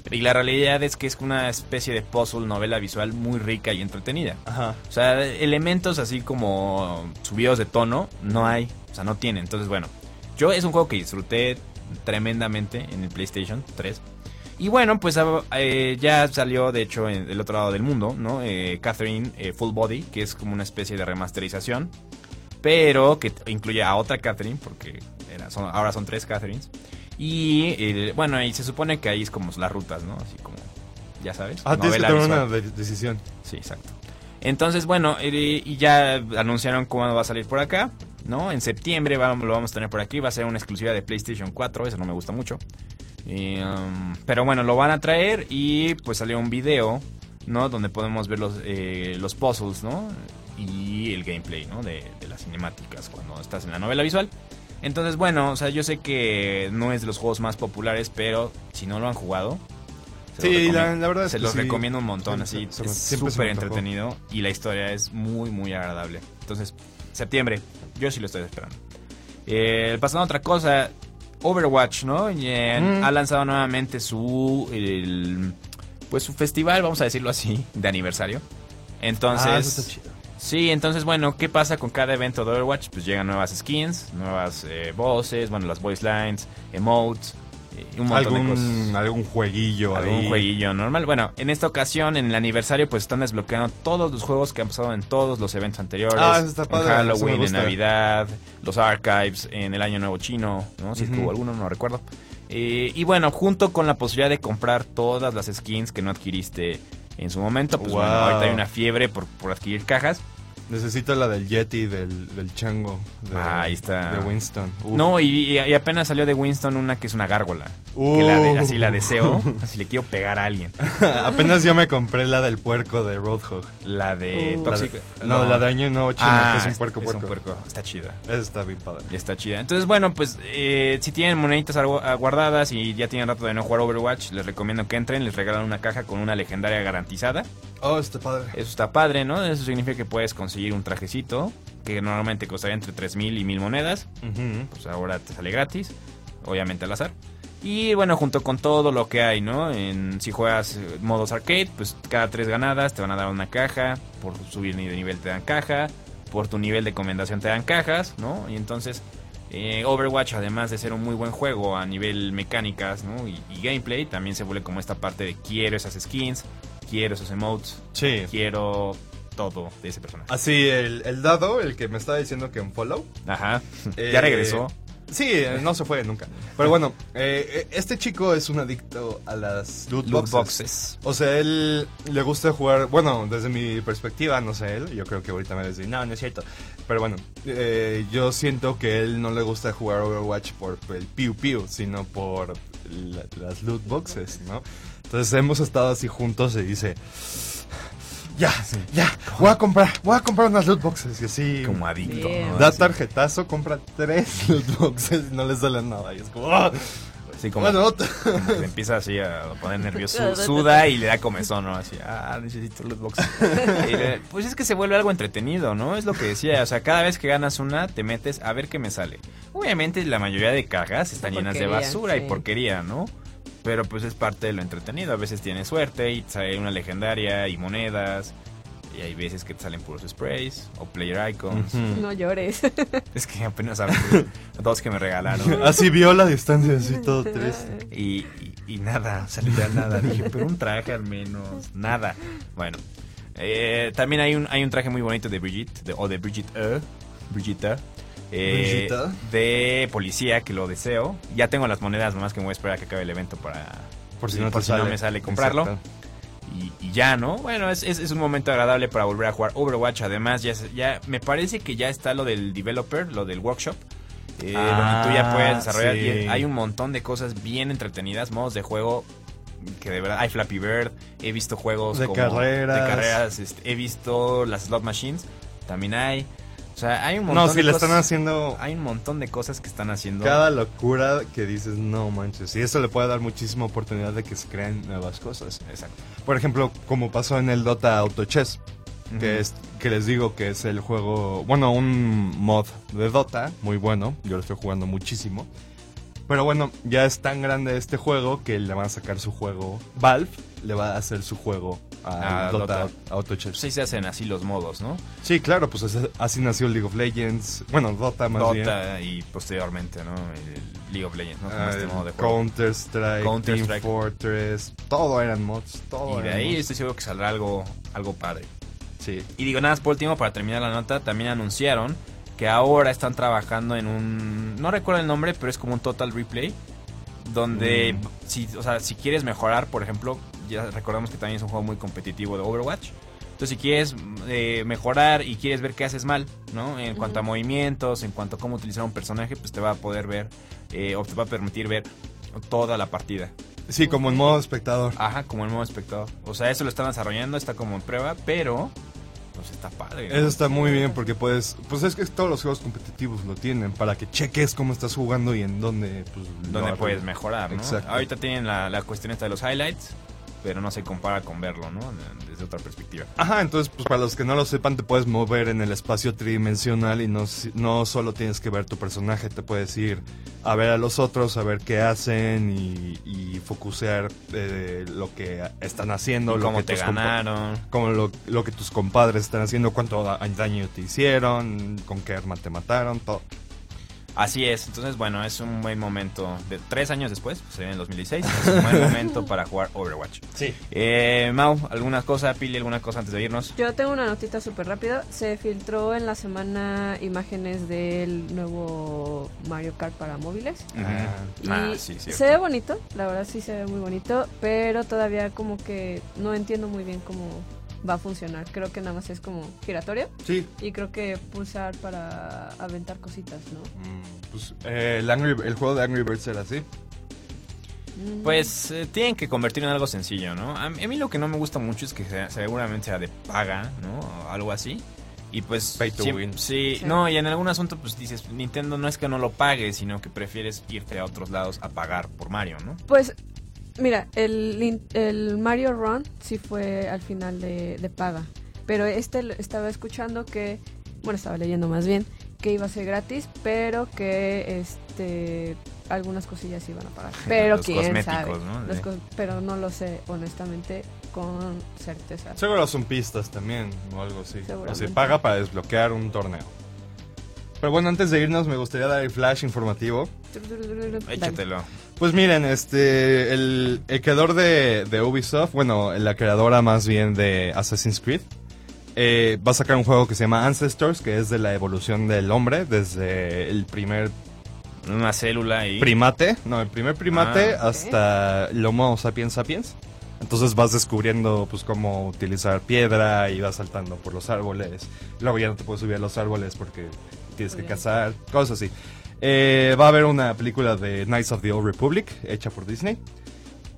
Y la realidad es que es una especie de puzzle novela visual muy rica y entretenida. Ajá. O sea, elementos así como subidos de tono no hay, o sea, no tiene. Entonces, bueno, yo es un juego que disfruté tremendamente en el PlayStation 3. Y bueno, pues ah, eh, ya salió, de hecho, en el otro lado del mundo, ¿no? Eh, Catherine eh, Full Body, que es como una especie de remasterización, pero que incluye a otra Catherine, porque era- son- ahora son tres Catherines. Y bueno, y se supone que ahí es como las rutas, ¿no? Así como, ya sabes. Ah, tienes que tomar una de- decisión. Sí, exacto. Entonces, bueno, y ya anunciaron cuándo va a salir por acá, ¿no? En septiembre lo vamos a tener por aquí, va a ser una exclusiva de PlayStation 4, eso no me gusta mucho. Y, um, pero bueno, lo van a traer y pues salió un video, ¿no? Donde podemos ver los, eh, los puzzles, ¿no? Y el gameplay, ¿no? De, de las cinemáticas cuando estás en la novela visual. Entonces, bueno, o sea, yo sé que no es de los juegos más populares, pero si no lo han jugado... Sí, la, verdad es Se que los sí. recomiendo un montón, Sí, así es siempre se súper entretenido y la historia es muy, muy agradable. Entonces, septiembre, yo sí lo estoy esperando. Eh, pasando a otra cosa, Overwatch, ¿no? Mm. Ha lanzado nuevamente su, el- pues su festival, vamos a decirlo así, de aniversario. Entonces, Ah, eso está chido. Sí, entonces, bueno, ¿qué pasa con cada evento de Overwatch? Pues llegan nuevas skins, nuevas eh, voces, bueno, las voice lines, emotes, un montón de cosas. Algún, algún jueguillo Algún ahí. jueguillo normal. Bueno, en esta ocasión, en el aniversario, pues están desbloqueando todos los juegos que han pasado en todos los eventos anteriores. Ah, eso está En padre, me Halloween, en. Navidad, los archives, en el Año Nuevo Chino, ¿no? Si es que Ujú. hubo alguno, no recuerdo. Eh, y bueno, junto con la posibilidad de comprar todas las skins que no adquiriste en su momento, pues bueno, ahorita hay una fiebre por, por adquirir cajas. Necesito la del Yeti, del, del chango. De, Ah, ahí está. De Winston. Uf. No, y, apenas salió de Winston una que es una gárgola. Uh. Que la de- así la deseo, así le quiero pegar a alguien. Apenas yo me compré la del puerco de Roadhog. La de Uh. Toxic. No, la de Año Nuevo Chino, Ah, que es un puerco es puerco. un puerco. Está chida. Esa está bien padre. Está chida. Entonces, bueno, pues eh, si tienen moneditas ah, guardadas y ya tienen rato de no jugar Overwatch, les recomiendo que entren, les regalan una caja con una legendaria garantizada. Oh, está padre. Eso está padre, ¿no? Eso significa que puedes conseguir un trajecito que normalmente costaría entre 3.000 y 1.000 monedas. Pues ahora te sale gratis, obviamente al azar. Y bueno, junto con todo lo que hay, ¿no? En, si juegas modos arcade, pues cada tres ganadas te van a dar una caja. Por subir de nivel te dan caja. Por tu nivel de comendación te dan cajas, ¿no? Y entonces, Eh, Overwatch, además de ser un muy buen juego a nivel mecánicas ¿no? y, y gameplay, también se vuelve como esta parte de quiero esas skins, quiero esos emotes, Sí. quiero todo de ese personaje. Así, el, el dado, el que me estaba diciendo que en follow. Ajá, eh, ya regresó. Sí, eh, no se fue nunca. Pero bueno, eh, eh, este chico es un adicto a las loot, Loot boxes. boxes. O sea, él le gusta jugar, bueno, desde mi perspectiva, no sé él, yo creo que ahorita me va a decir, no, no es cierto. Pero bueno, eh, yo siento que él no le gusta jugar Overwatch por el piu piu, sino por la- las loot boxes, ¿no? Entonces hemos estado así juntos y dice, ya, ya, voy a comprar, voy a comprar unas loot boxes y así. Como adicto. ¿no? Da Así. tarjetazo, compra tres loot boxes y no le sale nada. Y es como. Sí, como, bueno, otra. como que se empieza así a poner nervioso, suda y le da comezón, ¿no? Así, ah, necesito loot box. Y le- pues es que se vuelve algo entretenido, ¿no? Es lo que decía, o sea, cada vez que ganas una, te metes a ver qué me sale. Obviamente la mayoría de cajas están llenas de basura y sí. porquería, ¿no? Pero pues es parte de lo entretenido. A veces tienes suerte y te sale una legendaria y monedas. Y hay veces que te salen puros sprays o player icons. No llores. Es que apenas abrí dos que me regalaron. Así vio la distancia, así todo triste. Y, y- y nada, o sea, literal nada. Dije, pero un traje al menos, nada. Bueno, eh, también hay un, hay un traje muy bonito de Brigitte, de- o de Brigitte, Brigitte, eh, de policía que lo deseo. Ya tengo las monedas, nomás que me voy a esperar a que acabe el evento para, Por si no, por si no me sale comprarlo. Y, y ya, ¿no? Bueno, es, es, es un momento agradable para volver a jugar Overwatch. Además, ya, ya me parece que ya está lo del developer, lo del workshop. eh, Ah, donde tú ya puedes desarrollar. sí. y hay un montón de cosas bien entretenidas, modos de juego que de verdad hay Flappy Bird, he visto juegos De como carreras. de carreras, este, he visto las slot machines, también hay. O sea, hay un montón No, si de le cosas- están haciendo hay un montón de cosas que están haciendo. cada locura que dices, no manches. Y eso le puede dar muchísima oportunidad de que se creen nuevas cosas. Exacto. Por ejemplo, como pasó en el Dota Auto Chess, que, es, que les digo que es el juego, bueno, un mod de Dota, muy bueno, yo lo estoy jugando muchísimo. Pero bueno, ya es tan grande este juego que le van a sacar su juego, Valve le va a hacer su juego a Ah, Dota, Dota. Auto Chess. Pues sí se hacen así los modos, ¿no? Sí, claro, pues así- nació League of Legends, bueno, Dota más bien. Dota y posteriormente, ¿no? El League of Legends, ¿no? Como Ah, este modo de juego. Counter Strike, Counter Team Strike. Fortress, todo eran mods, todo Y de ahí mods. estoy seguro que saldrá algo, algo padre. Sí. Y digo, nada más por último, para terminar la nota, también anunciaron que ahora están trabajando en un... No recuerdo el nombre, pero es como un Total Replay. Donde, Mm. si, o sea, si quieres mejorar, por ejemplo, ya recordamos que también es un juego muy competitivo de Overwatch. Entonces, si quieres eh, mejorar y quieres ver qué haces mal, ¿no? En cuanto a movimientos, en cuanto a cómo utilizar un personaje, pues te va a poder ver, eh, o te va a permitir ver toda la partida. Sí, como en modo espectador. Ajá, como el modo espectador. O sea, eso lo están desarrollando, está como en prueba, pero pues está padre. ¿no? Eso está muy bien porque puedes, pues es que todos los juegos competitivos lo tienen para que cheques cómo estás jugando y en dónde, pues, Donde lo- puedes mejorar, ¿no? Exacto. Ahorita tienen la, la cuestión esta de los highlights, pero no se compara con verlo, ¿no? Desde otra perspectiva. Ajá, entonces, pues para los que no lo sepan, te puedes mover en el espacio tridimensional y no, no solo tienes que ver tu personaje, te puedes ir a ver a los otros, a ver qué hacen y, y focusear eh, lo que están haciendo, lo cómo que te ganaron. como lo, lo que tus compadres están haciendo, cuánto da- daño te hicieron, con qué arma te mataron, todo. Así es, entonces bueno, es un buen momento. De tres años después, pues, en el 2016, es un buen momento para jugar Overwatch. Sí. Eh, Mau, ¿alguna cosa, Pili, alguna cosa antes de irnos? Yo tengo una notita súper rápida. Se filtró en la semana imágenes del nuevo Mario Kart para móviles. Y Ah, sí, cierto. se ve bonito, la verdad sí se ve muy bonito, pero todavía como que no entiendo muy bien cómo va a funcionar. Creo que nada más es como giratorio Sí. y creo que pulsar para aventar cositas, ¿no? Pues, eh, el, Angry- el juego de Angry Birds era así. Mm. Pues eh, tienen que convertirlo en algo sencillo, ¿no? A, mí a mí lo que no me gusta mucho es que sea- seguramente sea de paga, ¿no? O algo así. Y pues... Pay to win. Sí, Sí. no, y en algún asunto pues dices, Nintendo no es que no lo pague, sino que prefieres irte a otros lados a pagar por Mario, ¿no? Pues, mira, el, el Mario Run sí fue al final de, de paga. Pero este estaba escuchando que, bueno, estaba leyendo más bien, que iba a ser gratis, pero que este algunas cosillas iban a pagar. Pero Los quién sabe. ¿no? Los pero no lo sé, honestamente, con certeza. Seguro son pistas también o algo así. O se paga para desbloquear un torneo. Pero bueno, antes de irnos me gustaría dar el flash informativo. Échatelo. Pues miren, este, el, el creador de, de Ubisoft, bueno, la creadora más bien de Assassin's Creed, eh, va a sacar un juego que se llama Ancestors, que es de la evolución del hombre desde el primer Una célula ahí. primate, no, el primer primate Ah, hasta el Homo sapiens sapiens. Entonces vas descubriendo pues cómo utilizar piedra y vas saltando por los árboles. Luego ya no te puedes subir a los árboles porque tienes que cazar, cosas así. Eh, va a haber una película de Knights of the Old Republic hecha por Disney.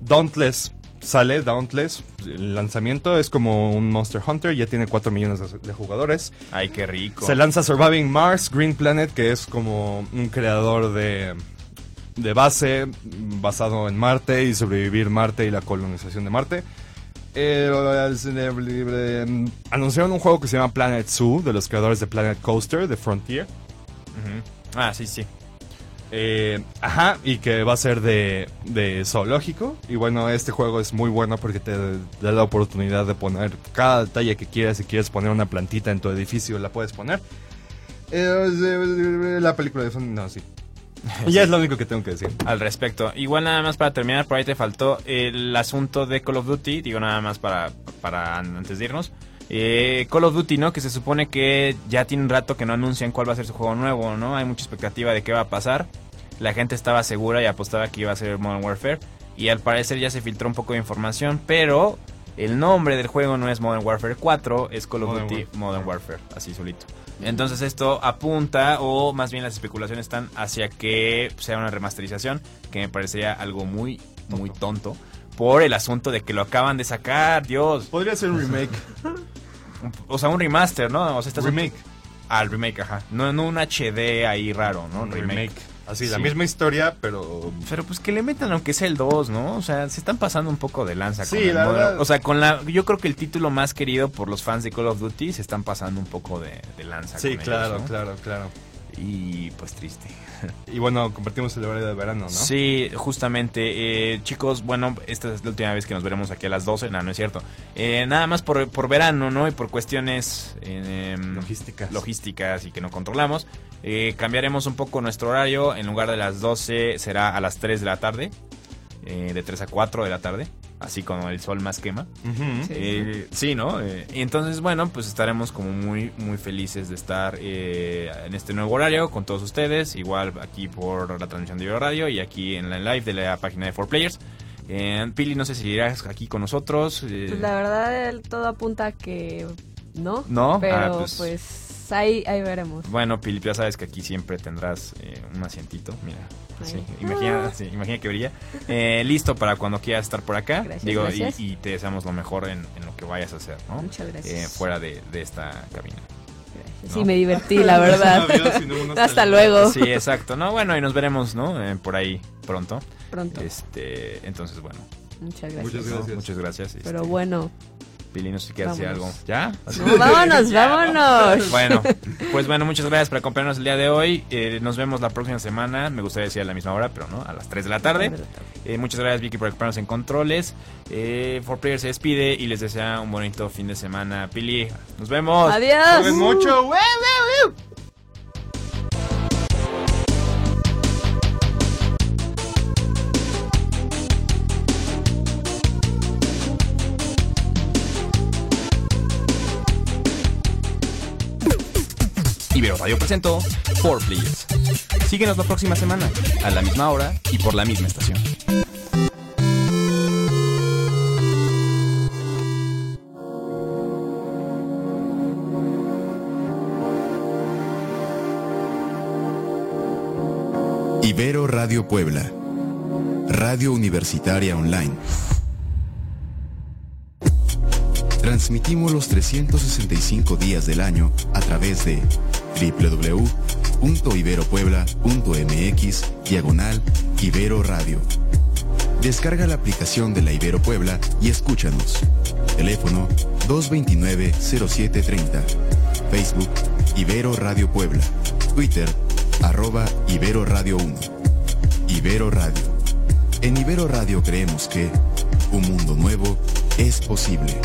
Dauntless sale, Dauntless. El lanzamiento es como un Monster Hunter, ya tiene 4 millones de, de jugadores. Ay, qué rico. Se lanza Surviving Mars, Green Planet, que es como un creador de, de base basado en Marte y sobrevivir Marte y la colonización de Marte. Eh, anunciaron un juego que se llama Planet Zoo, de los creadores de Planet Coaster, de Frontier. Ujú. Ah, sí, sí. Eh, ajá, y que va a ser de, de zoológico. Y bueno, este juego es muy bueno porque te da la oportunidad de poner cada detalle que quieras. Si quieres poner una plantita en tu edificio, la puedes poner. Eh, la película de no, sí. Y ya es lo único que tengo que decir. Al respecto. Igual nada más para terminar, por ahí te faltó el asunto de Call of Duty. Digo nada más para, para antes de irnos. Eh, Call of Duty, ¿no? Que se supone que ya tiene un rato que no anuncian cuál va a ser su juego nuevo, ¿no? Hay mucha expectativa de qué va a pasar. La gente estaba segura y apostaba que iba a ser Modern Warfare. Y al parecer ya se filtró un poco de información, pero el nombre del juego no es Modern Warfare 4, es Call of Modern Duty Warfare. Modern Warfare, así solito. Entonces esto apunta, o más bien las especulaciones están hacia que sea una remasterización, que me parecería algo muy, muy tonto, por el asunto de que lo acaban de sacar, Dios. Podría ser un remake. O sea, un remaster, ¿no? O sea, estás remake. Ah, el remake, ajá. No, no un HD ahí raro, ¿no? Un remake. Así, la Sí. misma historia, pero Pero pues que le metan aunque sea el 2, ¿no? O sea, se están pasando un poco de lanza Sí, con el la verdad. O sea, con la yo creo que el título más querido por los fans de Call of Duty se están pasando un poco de, de lanza Sí, con claro, ellos, ¿no? claro, claro. Y pues triste. Y bueno, compartimos el horario de verano, ¿no? Sí, justamente. eh, chicos, bueno, esta es la última vez que nos veremos aquí a las 12. No, no es cierto. Eh, nada más por, por verano, ¿no? Y por cuestiones eh, em, Logísticas. logísticas y que no controlamos. eh, cambiaremos un poco nuestro horario. En lugar de las 12 será a las 3 de la tarde. eh, de 3 a 4 de la tarde. Así como el sol más quema. Sí. Eh, sí, ¿no? Eh, y entonces, bueno, pues estaremos como muy, muy felices de estar eh, en este nuevo horario con todos ustedes. Igual aquí por la transmisión de Radio y aquí en la live de la página de 4Players. Eh, Pili, no sé si irás aquí con nosotros. eh, Pues la verdad, todo apunta a que no. ¿No? Pero Ah, pues- pues, ahí, ahí veremos. Bueno, Pili, ya sabes que aquí siempre tendrás eh, un asientito. Mira, así, imagina, sí, imagina que brilla. Eh, listo para cuando quieras estar por acá. Gracias, Digo, y- gracias. Y, te deseamos lo mejor en, en lo que vayas a hacer, ¿no? Muchas gracias. Eh, fuera de, de esta cabina. Gracias. ¿no? Sí, me divertí, la verdad. Hasta luego. Sí, exacto. No, bueno, y nos veremos, ¿no? Eh, por ahí pronto. Pronto. Este, entonces, bueno. Muchas gracias. Muchas ¿no? gracias. Muchas gracias. Pero este, bueno. Pili, no sé si quieres decir algo. ¿Ya? No, vámonos, vámonos. Bueno, pues bueno, muchas gracias por acompañarnos el día de hoy. Eh, nos vemos la próxima semana. Me gustaría decir a la misma hora, pero no, a las 3 de la tarde. Eh, muchas gracias, Vicky, por acompañarnos en controles. Eh, For Players se despide y les desea un bonito fin de semana. Pili, nos vemos. Adiós. Jueguen mucho, güey. Ibero Radio presentó 4Players. Síguenos la próxima semana, a la misma hora y por la misma estación. Ibero Radio Puebla. Radio Universitaria Online. Transmitimos los 365 días del año a través de www.iberopuebla.mx diagonal Ibero Radio. Descarga la aplicación de la Ibero Puebla y escúchanos. Teléfono 229-0730. Facebook Ibero Radio Puebla. Twitter arroba Ibero Radio 1. Ibero Radio. En Ibero Radio creemos que un mundo nuevo es posible.